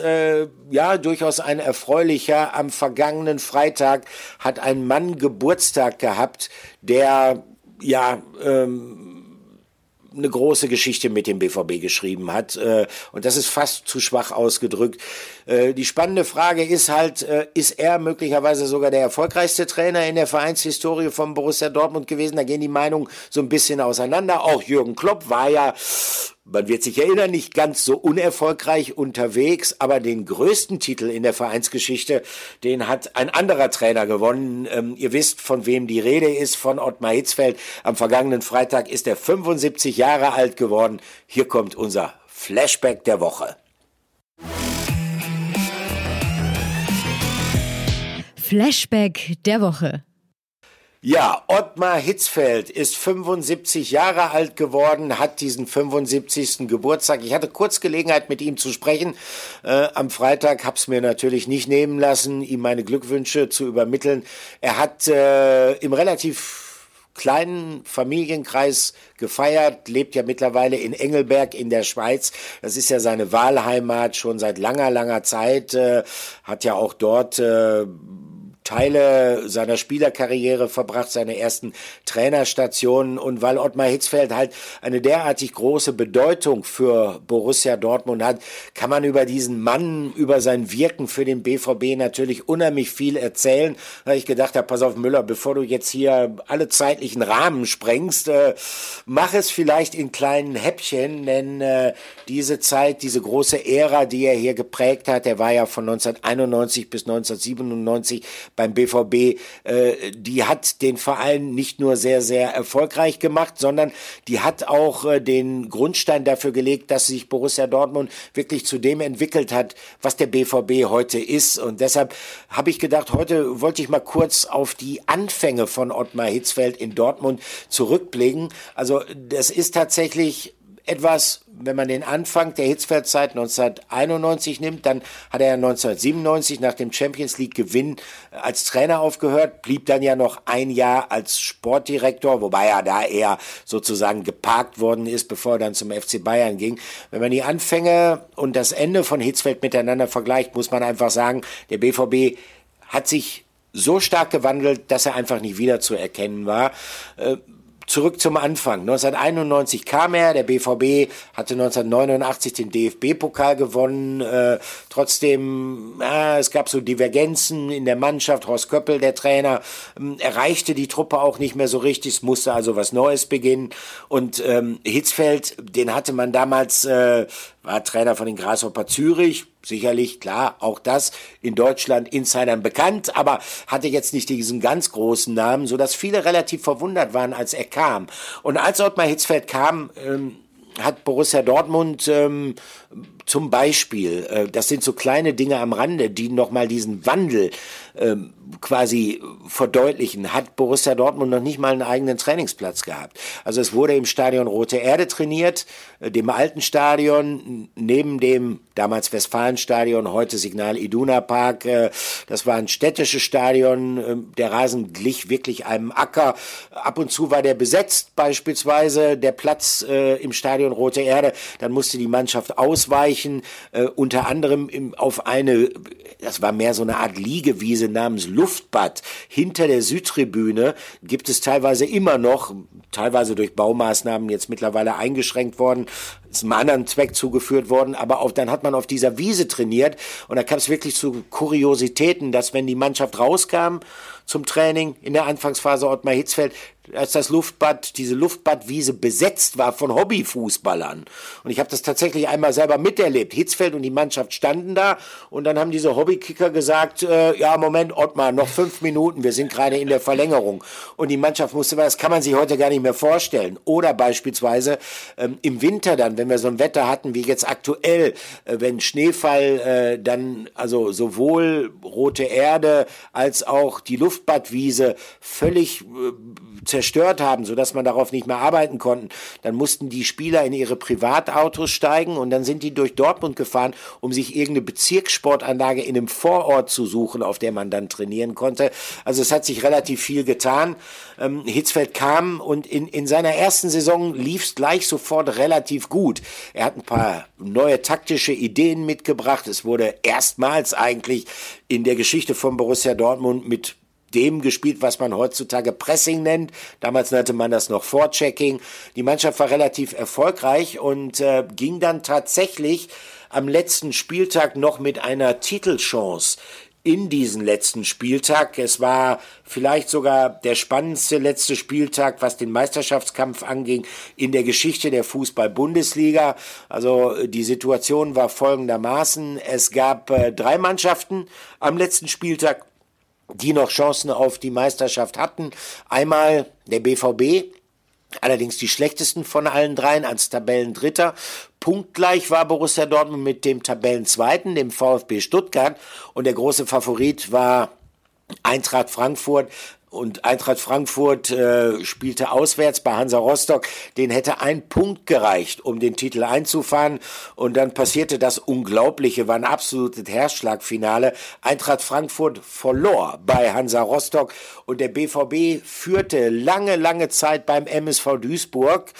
ja durchaus ein erfreulicher. Am vergangenen Freitag hat ein Mann Geburtstag gehabt, der ja ähm, eine große Geschichte mit dem BVB geschrieben hat. Äh, und das ist fast zu schwach ausgedrückt. Äh, die spannende Frage ist halt, äh, ist er möglicherweise sogar der erfolgreichste Trainer in der Vereinshistorie von Borussia Dortmund gewesen? Da gehen die Meinungen so ein bisschen auseinander. Auch Jürgen Klopp war ja man wird sich erinnern, nicht ganz so unerfolgreich unterwegs, aber den größten Titel in der Vereinsgeschichte, den hat ein anderer Trainer gewonnen. Ähm, ihr wisst, von wem die Rede ist, von Ottmar Hitzfeld. Am vergangenen Freitag ist er 75 Jahre alt geworden. Hier kommt unser Flashback der Woche. Flashback der Woche. Ja, Ottmar Hitzfeld ist 75 Jahre alt geworden, hat diesen 75. Geburtstag. Ich hatte kurz Gelegenheit, mit ihm zu sprechen. Äh, am Freitag hab's mir natürlich nicht nehmen lassen, ihm meine Glückwünsche zu übermitteln. Er hat äh, im relativ kleinen Familienkreis gefeiert, lebt ja mittlerweile in Engelberg in der Schweiz. Das ist ja seine Wahlheimat schon seit langer, langer Zeit, äh, hat ja auch dort äh, Teile seiner Spielerkarriere verbracht, seine ersten Trainerstationen und weil Ottmar Hitzfeld halt eine derartig große Bedeutung für Borussia Dortmund hat, kann man über diesen Mann, über sein Wirken für den BVB natürlich unheimlich viel erzählen. Da hab ich gedacht, habe, pass auf Müller, bevor du jetzt hier alle zeitlichen Rahmen sprengst, äh, mach es vielleicht in kleinen Häppchen, denn äh, diese Zeit, diese große Ära, die er hier geprägt hat, er war ja von 1991 bis 1997 beim BVB, äh, die hat den Verein nicht nur sehr, sehr erfolgreich gemacht, sondern die hat auch äh, den Grundstein dafür gelegt, dass sich Borussia Dortmund wirklich zu dem entwickelt hat, was der BVB heute ist. Und deshalb habe ich gedacht, heute wollte ich mal kurz auf die Anfänge von Ottmar Hitzfeld in Dortmund zurückblicken. Also das ist tatsächlich etwas, wenn man den Anfang der Hitzfeldzeit 1991 nimmt, dann hat er ja 1997 nach dem Champions League Gewinn als Trainer aufgehört, blieb dann ja noch ein Jahr als Sportdirektor, wobei er da eher sozusagen geparkt worden ist, bevor er dann zum FC Bayern ging. Wenn man die Anfänge und das Ende von Hitzfeld miteinander vergleicht, muss man einfach sagen, der BVB hat sich so stark gewandelt, dass er einfach nicht wieder zu erkennen war. Äh, Zurück zum Anfang. 1991 kam er, der BVB hatte 1989 den DFB-Pokal gewonnen. Äh, trotzdem, äh, es gab so Divergenzen in der Mannschaft. Horst Köppel, der Trainer, ähm, erreichte die Truppe auch nicht mehr so richtig. Es musste also was Neues beginnen. Und ähm, Hitzfeld, den hatte man damals, äh, war Trainer von den Grasshopper Zürich, sicherlich, klar, auch das in Deutschland Insidern bekannt, aber hatte jetzt nicht diesen ganz großen Namen, so dass viele relativ verwundert waren, als er kam. Und als Ottmar Hitzfeld kam, ähm, hat Borussia Dortmund ähm, zum Beispiel, äh, das sind so kleine Dinge am Rande, die nochmal diesen Wandel ähm, quasi verdeutlichen, hat Borussia Dortmund noch nicht mal einen eigenen Trainingsplatz gehabt. Also es wurde im Stadion Rote Erde trainiert, äh, dem alten Stadion, neben dem damals Westfalenstadion, heute Signal Iduna Park. Äh, das war ein städtisches Stadion, äh, der Rasen glich wirklich einem Acker. Ab und zu war der besetzt, beispielsweise der Platz äh, im Stadion Rote Erde, dann musste die Mannschaft ausweichen zahlreichen, äh, unter anderem im, auf eine, das war mehr so eine Art Liegewiese namens Luftbad. Hinter der Südtribüne, gibt es teilweise immer noch, teilweise durch Baumaßnahmen jetzt mittlerweile eingeschränkt worden, ist einem anderen Zweck zugeführt worden, aber auch dann hat man auf dieser Wiese trainiert und da kam es wirklich zu Kuriositäten, dass wenn die Mannschaft rauskam zum Training in der Anfangsphase Ottmar Hitzfeld, als das Luftbad, diese Luftbadwiese besetzt war von Hobbyfußballern. Und ich habe das tatsächlich einmal selber miterlebt. Hitzfeld und die Mannschaft standen da und dann haben diese Hobbykicker gesagt, äh, ja, Moment, Ottmar, noch fünf Minuten, wir sind gerade in der Verlängerung. Und die Mannschaft musste, das kann man sich heute gar nicht mehr vorstellen. Oder beispielsweise ähm, im Winter dann, wenn wir so ein Wetter hatten wie jetzt aktuell, äh, wenn Schneefall äh, dann, also sowohl rote Erde als auch die Luftbadwiese völlig äh, zerstört haben, sodass man darauf nicht mehr arbeiten konnten. Dann mussten die Spieler in ihre Privatautos steigen und dann sind die durch Dortmund gefahren, um sich irgendeine Bezirkssportanlage in einem Vorort zu suchen, auf der man dann trainieren konnte. Also es hat sich relativ viel getan. Ähm, Hitzfeld kam und in, in seiner ersten Saison lief es gleich sofort relativ gut. Er hat ein paar neue taktische Ideen mitgebracht. Es wurde erstmals eigentlich in der Geschichte von Borussia Dortmund mit dem gespielt, was man heutzutage Pressing nennt. Damals nannte man das noch Vorchecking. Die Mannschaft war relativ erfolgreich und äh, ging dann tatsächlich am letzten Spieltag noch mit einer Titelchance in diesen letzten Spieltag. Es war vielleicht sogar der spannendste letzte Spieltag, was den Meisterschaftskampf anging, in der Geschichte der Fußball-Bundesliga. Also die Situation war folgendermaßen. Es gab äh, drei Mannschaften am letzten Spieltag die noch Chancen auf die Meisterschaft hatten. Einmal der BVB, allerdings die schlechtesten von allen dreien als Tabellendritter. Punktgleich war Borussia Dortmund mit dem Tabellenzweiten, dem VfB Stuttgart. Und der große Favorit war Eintracht Frankfurt und Eintracht Frankfurt äh, spielte auswärts bei Hansa Rostock. Den hätte ein Punkt gereicht, um den Titel einzufahren. Und dann passierte das Unglaubliche, war ein absolutes Herzschlagfinale. Eintracht Frankfurt verlor bei Hansa Rostock und der BVB führte lange, lange Zeit beim MSV Duisburg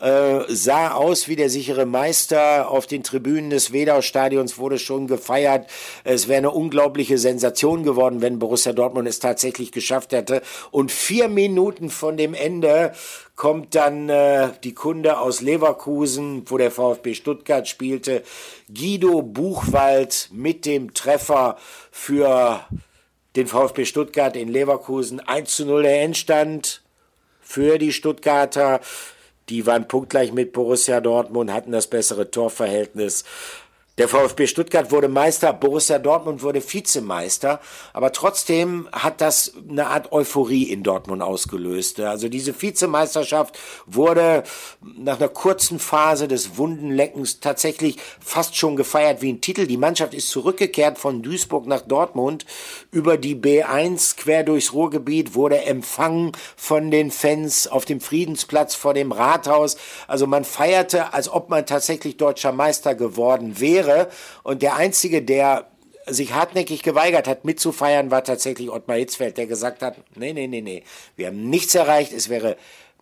äh, sah aus wie der sichere Meister. Auf den Tribünen des Wedau-Stadions wurde schon gefeiert. Es wäre eine unglaubliche Sensation geworden, wenn Borussia Dortmund es tatsächlich geschafft hätte. Und vier Minuten von dem Ende kommt dann äh, die Kunde aus Leverkusen, wo der VfB Stuttgart spielte, Guido Buchwald mit dem Treffer für den VfB Stuttgart in Leverkusen 1 zu 0 der Endstand für die Stuttgarter. Die waren punktgleich mit Borussia Dortmund, hatten das bessere Torverhältnis. Der VfB Stuttgart wurde Meister, Borussia Dortmund wurde Vizemeister, aber trotzdem hat das eine Art Euphorie in Dortmund ausgelöst. Also diese Vizemeisterschaft wurde nach einer kurzen Phase des Wundenleckens tatsächlich fast schon gefeiert wie ein Titel. Die Mannschaft ist zurückgekehrt von Duisburg nach Dortmund über die B1 quer durchs Ruhrgebiet, wurde empfangen von den Fans auf dem Friedensplatz vor dem Rathaus. Also man feierte, als ob man tatsächlich deutscher Meister geworden wäre wäre. Und der Einzige, der sich hartnäckig geweigert hat mitzufeiern, war tatsächlich Ottmar Hitzfeld, der gesagt hat, nee, nee, nee, nee, wir haben nichts erreicht, es wäre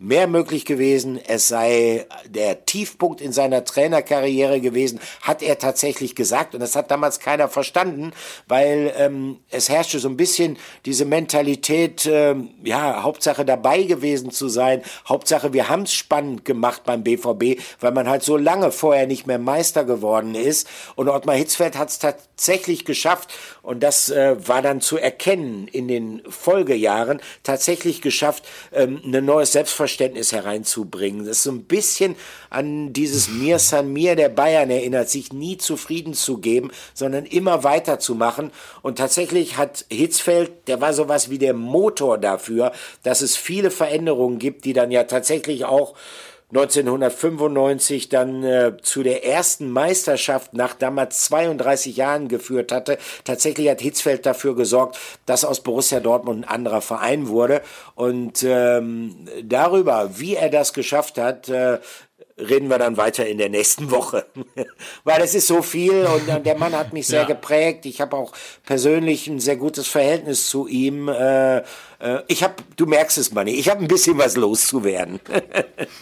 mehr möglich gewesen. Es sei der Tiefpunkt in seiner Trainerkarriere gewesen, hat er tatsächlich gesagt. Und das hat damals keiner verstanden, weil ähm, es herrschte so ein bisschen diese Mentalität, ähm, ja, Hauptsache dabei gewesen zu sein. Hauptsache, wir haben es spannend gemacht beim BVB, weil man halt so lange vorher nicht mehr Meister geworden ist. Und Ottmar Hitzfeld hat es tatsächlich geschafft, und das äh, war dann zu erkennen in den Folgejahren, tatsächlich geschafft, ähm, ein neues Selbstverständnis hereinzubringen. Das ist so ein bisschen an dieses Mir San Mir der Bayern erinnert, sich nie zufrieden zu geben, sondern immer weiterzumachen. Und tatsächlich hat Hitzfeld, der war sowas wie der Motor dafür, dass es viele Veränderungen gibt, die dann ja tatsächlich auch 1995 dann äh, zu der ersten Meisterschaft nach damals 32 Jahren geführt hatte. Tatsächlich hat Hitzfeld dafür gesorgt, dass aus Borussia Dortmund ein anderer Verein wurde. Und ähm, darüber, wie er das geschafft hat, äh, reden wir dann weiter in der nächsten Woche. Weil es ist so viel und der Mann hat mich sehr ja. geprägt. Ich habe auch persönlich ein sehr gutes Verhältnis zu ihm. Äh, äh, ich habe, du merkst es, Manni, ich habe ein bisschen was loszuwerden.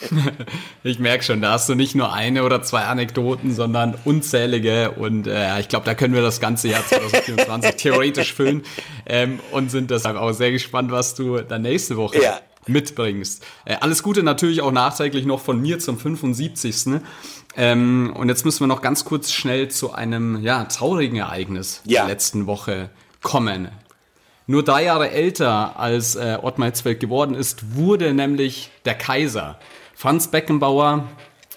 ich merke schon, da hast du nicht nur eine oder zwei Anekdoten, sondern unzählige und äh, ich glaube, da können wir das ganze Jahr 2024 theoretisch füllen ähm, und sind deshalb auch sehr gespannt, was du dann nächste Woche ja mitbringst. Äh, alles Gute natürlich auch nachträglich noch von mir zum 75. Ähm, und jetzt müssen wir noch ganz kurz schnell zu einem ja, traurigen Ereignis ja. der letzten Woche kommen. Nur drei Jahre älter als äh, Ottmar Hitzfeld geworden ist, wurde nämlich der Kaiser. Franz Beckenbauer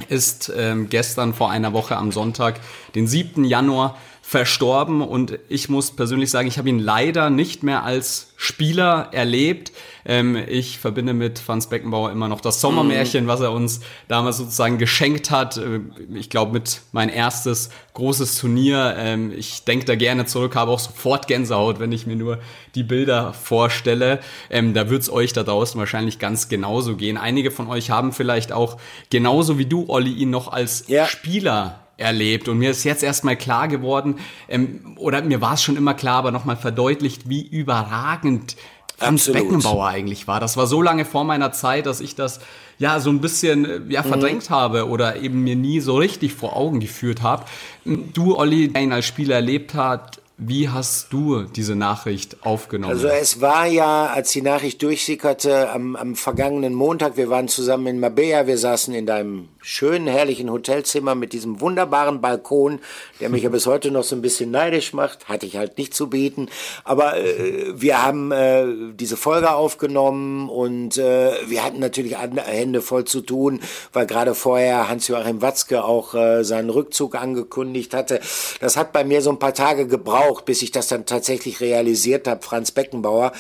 ist ähm, gestern vor einer Woche am Sonntag, den 7. Januar, verstorben und ich muss persönlich sagen, ich habe ihn leider nicht mehr als Spieler erlebt. Ähm, ich verbinde mit Franz Beckenbauer immer noch das Sommermärchen, was er uns damals sozusagen geschenkt hat. Äh, ich glaube, mit mein erstes großes Turnier. Ähm, ich denke da gerne zurück, habe auch sofort Gänsehaut, wenn ich mir nur die Bilder vorstelle. Ähm, da wird's euch da draußen wahrscheinlich ganz genauso gehen. Einige von euch haben vielleicht auch genauso wie du, Olli, ihn noch als ja. Spieler erlebt. Und mir ist jetzt erstmal klar geworden, ähm, oder mir war es schon immer klar, aber nochmal verdeutlicht, wie überragend Franz. Beckenbauer eigentlich war. Das war so lange vor meiner Zeit, dass ich das ja so ein bisschen äh, ja, mhm. verdrängt mhm. habe oder eben mir nie so richtig vor Augen geführt habe. Du, Olli, der ihn als Spieler erlebt hat, wie hast du diese Nachricht aufgenommen? Also es war ja, als die Nachricht durchsickerte, am, am vergangenen Montag, wir waren zusammen in Mabea, wir saßen in deinem schönen, herrlichen Hotelzimmer mit diesem wunderbaren Balkon, der mich ja bis heute noch so ein bisschen neidisch macht, hatte ich halt nicht zu bieten. Aber äh, wir haben äh, diese Folge aufgenommen und äh, wir hatten natürlich Hände voll zu tun, weil gerade vorher Hans-Joachim Watzke auch äh, seinen Rückzug angekündigt hatte. Das hat bei mir so ein paar Tage gebraucht bis ich das dann tatsächlich realisiert habe, Franz Beckenbauer.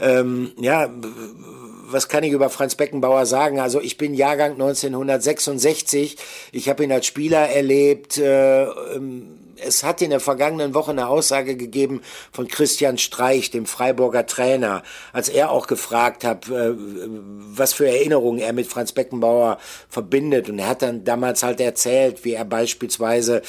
Ähm, ja, was kann ich über Franz Beckenbauer sagen? Also ich bin Jahrgang 1966. Ich habe ihn als Spieler erlebt. Äh, ähm, es hat in der vergangenen Woche eine Aussage gegeben von Christian Streich, dem Freiburger Trainer, als er auch gefragt hat, äh, was für Erinnerungen er mit Franz Beckenbauer verbindet. Und er hat dann damals halt erzählt, wie er beispielsweise,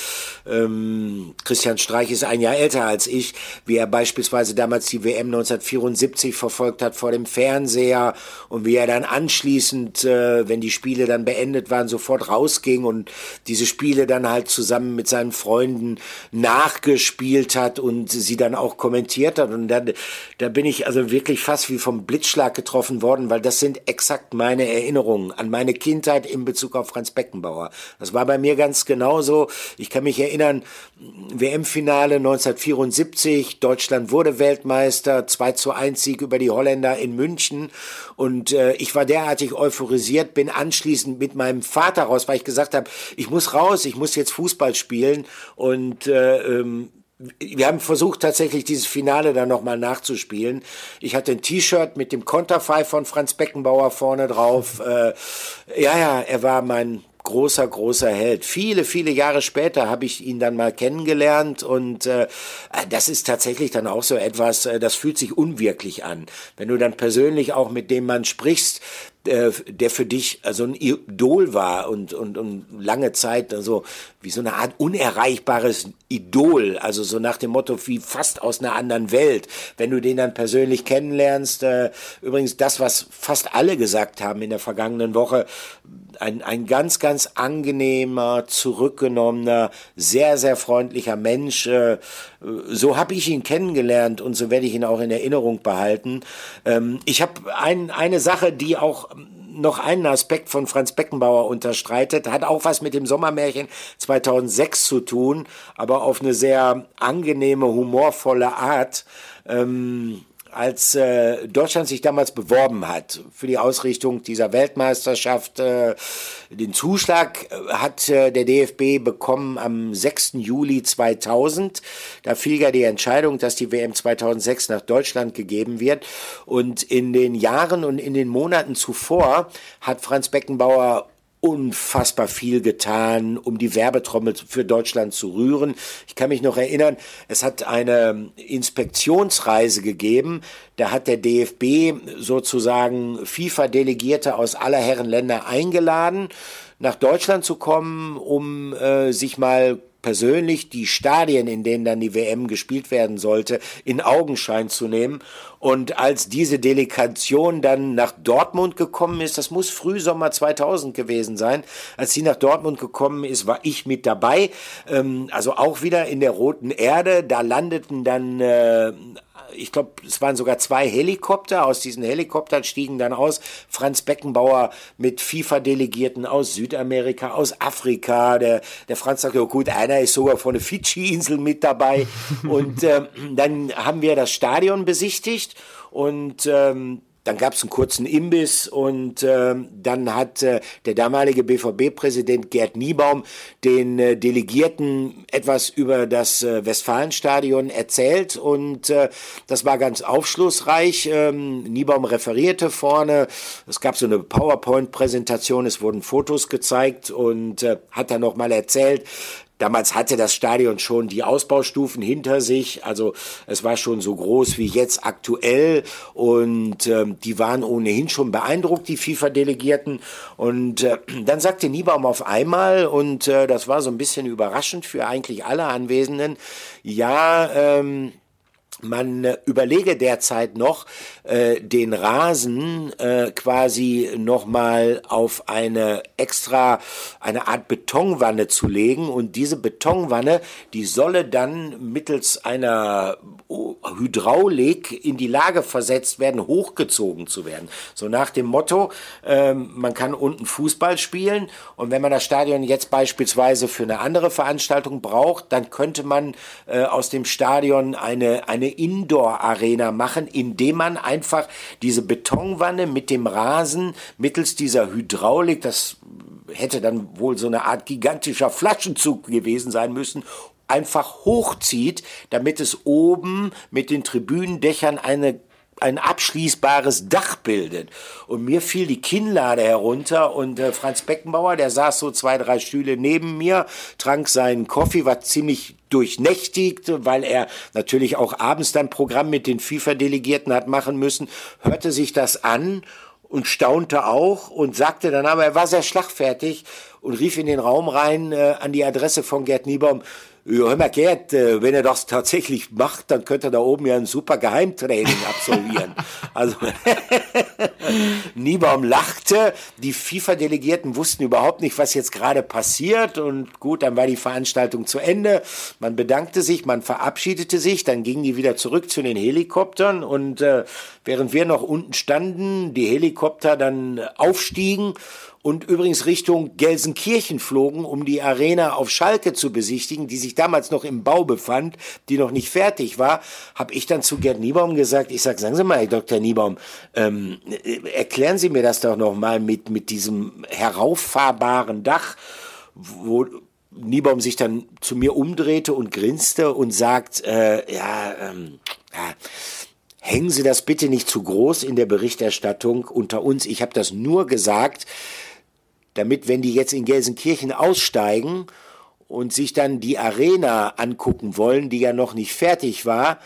ähm, Christian Streich ist ein Jahr älter als ich, wie er beispielsweise damals die WM 1974 verfolgt hat vor dem Fernseher und wie er dann anschließend, äh, wenn die Spiele dann beendet waren, sofort rausging und diese Spiele dann halt zusammen mit seinen Freunden nachgespielt hat und sie dann auch kommentiert hat. Und da, da bin ich also wirklich fast wie vom Blitzschlag getroffen worden, weil das sind exakt meine Erinnerungen an meine Kindheit in Bezug auf Franz Beckenbauer. Das war bei mir ganz genauso. Ich kann mich erinnern, WM-Finale 1974, Deutschland wurde Weltmeister, 2 zu 1 Sieg über die Holländer in München und äh, ich war derartig euphorisiert, bin anschließend mit meinem Vater raus, weil ich gesagt habe, ich muss raus, ich muss jetzt Fußball spielen und äh, ähm, wir haben versucht tatsächlich dieses Finale dann nochmal nachzuspielen. Ich hatte ein T-Shirt mit dem Konterfei von Franz Beckenbauer vorne drauf. Äh, ja, ja, er war mein großer, großer Held. Viele, viele Jahre später habe ich ihn dann mal kennengelernt und äh, das ist tatsächlich dann auch so etwas, äh, das fühlt sich unwirklich an. Wenn du dann persönlich auch mit dem Mann sprichst, der für dich also ein Idol war und, und, und lange Zeit also wie so eine Art unerreichbares Idol, also so nach dem Motto wie fast aus einer anderen Welt. Wenn du den dann persönlich kennenlernst, äh, übrigens das, was fast alle gesagt haben in der vergangenen Woche, ein, ein ganz, ganz angenehmer, zurückgenommener, sehr, sehr freundlicher Mensch. Äh, so habe ich ihn kennengelernt und so werde ich ihn auch in Erinnerung behalten. Ähm, ich habe ein, eine Sache, die auch noch einen Aspekt von Franz Beckenbauer unterstreitet, hat auch was mit dem Sommermärchen 2006 zu tun, aber auf eine sehr angenehme, humorvolle Art. Ähm, als äh, Deutschland sich damals beworben hat für die Ausrichtung dieser Weltmeisterschaft, äh, den Zuschlag äh, hat äh, der DFB bekommen am 6. Juli 2000. Da fiel ja die Entscheidung, dass die WM 2006 nach Deutschland gegeben wird. Und in den Jahren und in den Monaten zuvor hat Franz Beckenbauer unfassbar viel getan, um die Werbetrommel für Deutschland zu rühren. Ich kann mich noch erinnern, es hat eine Inspektionsreise gegeben. Da hat der DFB sozusagen FIFA-Delegierte aus aller Herren Länder eingeladen, nach Deutschland zu kommen, um äh, sich mal persönlich die Stadien, in denen dann die WM gespielt werden sollte, in Augenschein zu nehmen. Und als diese Delegation dann nach Dortmund gekommen ist, das muss Frühsommer 2000 gewesen sein, als sie nach Dortmund gekommen ist, war ich mit dabei. Ähm, also auch wieder in der Roten Erde. Da landeten dann äh, ich glaube, es waren sogar zwei Helikopter. Aus diesen Helikoptern stiegen dann aus Franz Beckenbauer mit FIFA-Delegierten aus Südamerika, aus Afrika. Der, der Franz sagt, oh gut, einer ist sogar von der Fidschi-Insel mit dabei. Und ähm, dann haben wir das Stadion besichtigt und ähm, dann gab es einen kurzen Imbiss und äh, dann hat äh, der damalige BVB-Präsident Gerd Niebaum den äh, Delegierten etwas über das äh, Westfalenstadion erzählt und äh, das war ganz aufschlussreich. Ähm, Niebaum referierte vorne, es gab so eine PowerPoint-Präsentation, es wurden Fotos gezeigt und äh, hat dann nochmal erzählt, Damals hatte das Stadion schon die Ausbaustufen hinter sich, also es war schon so groß wie jetzt aktuell und ähm, die waren ohnehin schon beeindruckt, die FIFA-Delegierten. Und äh, dann sagte Niebaum auf einmal, und äh, das war so ein bisschen überraschend für eigentlich alle Anwesenden, ja, ähm, man äh, überlege derzeit noch, äh, den Rasen äh, quasi nochmal auf eine extra, eine Art Betonwanne zu legen und diese Betonwanne, die solle dann mittels einer Hydraulik in die Lage versetzt werden, hochgezogen zu werden. So nach dem Motto, ähm, man kann unten Fußball spielen und wenn man das Stadion jetzt beispielsweise für eine andere Veranstaltung braucht, dann könnte man äh, aus dem Stadion eine, eine Indoor-Arena machen, indem man einfach diese Betonwanne mit dem Rasen mittels dieser Hydraulik, das hätte dann wohl so eine Art gigantischer Flaschenzug gewesen sein müssen, einfach hochzieht, damit es oben mit den Tribünendächern eine ein abschließbares Dach bildet. Und mir fiel die Kinnlade herunter und äh, Franz Beckenbauer, der saß so zwei, drei Stühle neben mir, trank seinen Kaffee, war ziemlich durchnächtigt, weil er natürlich auch abends dann Programm mit den FIFA-Delegierten hat machen müssen, hörte sich das an und staunte auch und sagte dann aber, er war sehr schlagfertig und rief in den Raum rein äh, an die Adresse von Gerd Niebaum, ja, hör mal, Gerd, äh, wenn er das tatsächlich macht, dann könnte er da oben ja ein super Geheimtraining absolvieren. also Niebaum lachte, die FIFA-Delegierten wussten überhaupt nicht, was jetzt gerade passiert und gut, dann war die Veranstaltung zu Ende. Man bedankte sich, man verabschiedete sich, dann gingen die wieder zurück zu den Helikoptern und äh, während wir noch unten standen, die Helikopter dann aufstiegen und übrigens Richtung Gelsenkirchen flogen, um die Arena auf Schalke zu besichtigen, die sich damals noch im Bau befand, die noch nicht fertig war, habe ich dann zu Gerd Niebaum gesagt, ich sag, sagen Sie mal, Herr Dr. Niebaum, ähm, erklären Sie mir das doch noch mal mit, mit diesem herauffahrbaren Dach, wo Niebaum sich dann zu mir umdrehte und grinste und sagt, äh, ja, ähm, ja, hängen Sie das bitte nicht zu groß in der Berichterstattung unter uns. Ich habe das nur gesagt, damit, wenn die jetzt in Gelsenkirchen aussteigen und sich dann die Arena angucken wollen, die ja noch nicht fertig war,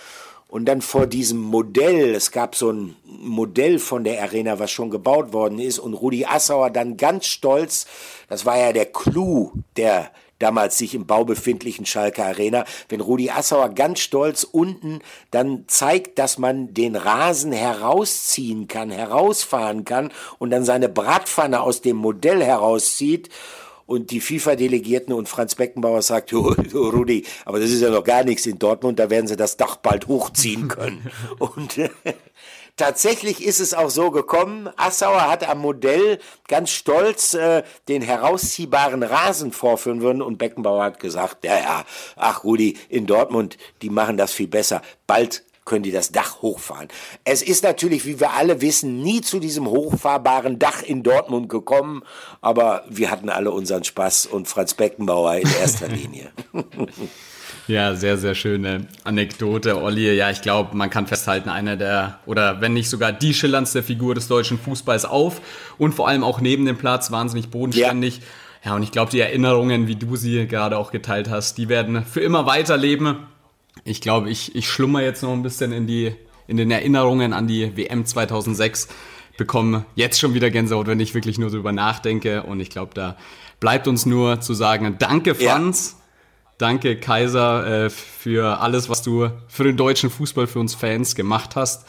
und dann vor diesem Modell, es gab so ein Modell von der Arena, was schon gebaut worden ist, und Rudi Assauer dann ganz stolz, das war ja der Clou der damals sich im Bau befindlichen Schalke Arena, wenn Rudi Assauer ganz stolz unten dann zeigt, dass man den Rasen herausziehen kann, herausfahren kann und dann seine Bratpfanne aus dem Modell herauszieht und die FIFA-Delegierten und Franz Beckenbauer sagt, oh, oh, Rudi, aber das ist ja noch gar nichts in Dortmund, da werden sie das Dach bald hochziehen können. und Tatsächlich ist es auch so gekommen. Assauer hat am Modell ganz stolz äh, den herausziehbaren Rasen vorführen würden und Beckenbauer hat gesagt, ja, ja, ach Rudi, in Dortmund, die machen das viel besser. Bald können die das Dach hochfahren. Es ist natürlich, wie wir alle wissen, nie zu diesem hochfahrbaren Dach in Dortmund gekommen, aber wir hatten alle unseren Spaß und Franz Beckenbauer in erster Linie. Ja, sehr, sehr schöne Anekdote, Olli. Ja, ich glaube, man kann festhalten, einer der, oder wenn nicht sogar die schillerndste Figur des deutschen Fußballs auf und vor allem auch neben dem Platz, wahnsinnig bodenständig. Ja, ja und ich glaube, die Erinnerungen, wie du sie gerade auch geteilt hast, die werden für immer weiterleben. Ich glaube, ich, ich schlummer jetzt noch ein bisschen in die, in den Erinnerungen an die WM 2006 bekomme jetzt schon wieder Gänsehaut, wenn ich wirklich nur so über nachdenke. Und ich glaube, da bleibt uns nur zu sagen, danke Franz. Danke Kaiser äh, für alles, was du für den deutschen Fußball, für uns Fans gemacht hast.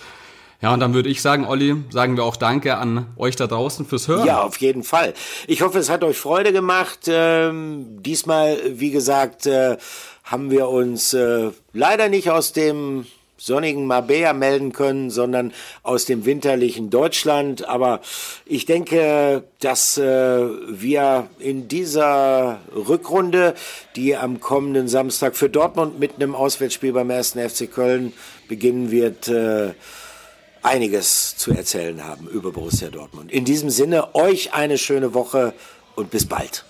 Ja, und dann würde ich sagen, Olli, sagen wir auch Danke an euch da draußen fürs Hören. Ja, auf jeden Fall. Ich hoffe, es hat euch Freude gemacht. Ähm, diesmal, wie gesagt, äh, haben wir uns äh, leider nicht aus dem sonnigen Marbella melden können, sondern aus dem winterlichen Deutschland. Aber ich denke, dass äh, wir in dieser Rückrunde, die am kommenden Samstag für Dortmund mit einem Auswärtsspiel beim 1. FC Köln beginnen wird, äh, einiges zu erzählen haben über Borussia Dortmund. In diesem Sinne, euch eine schöne Woche und bis bald.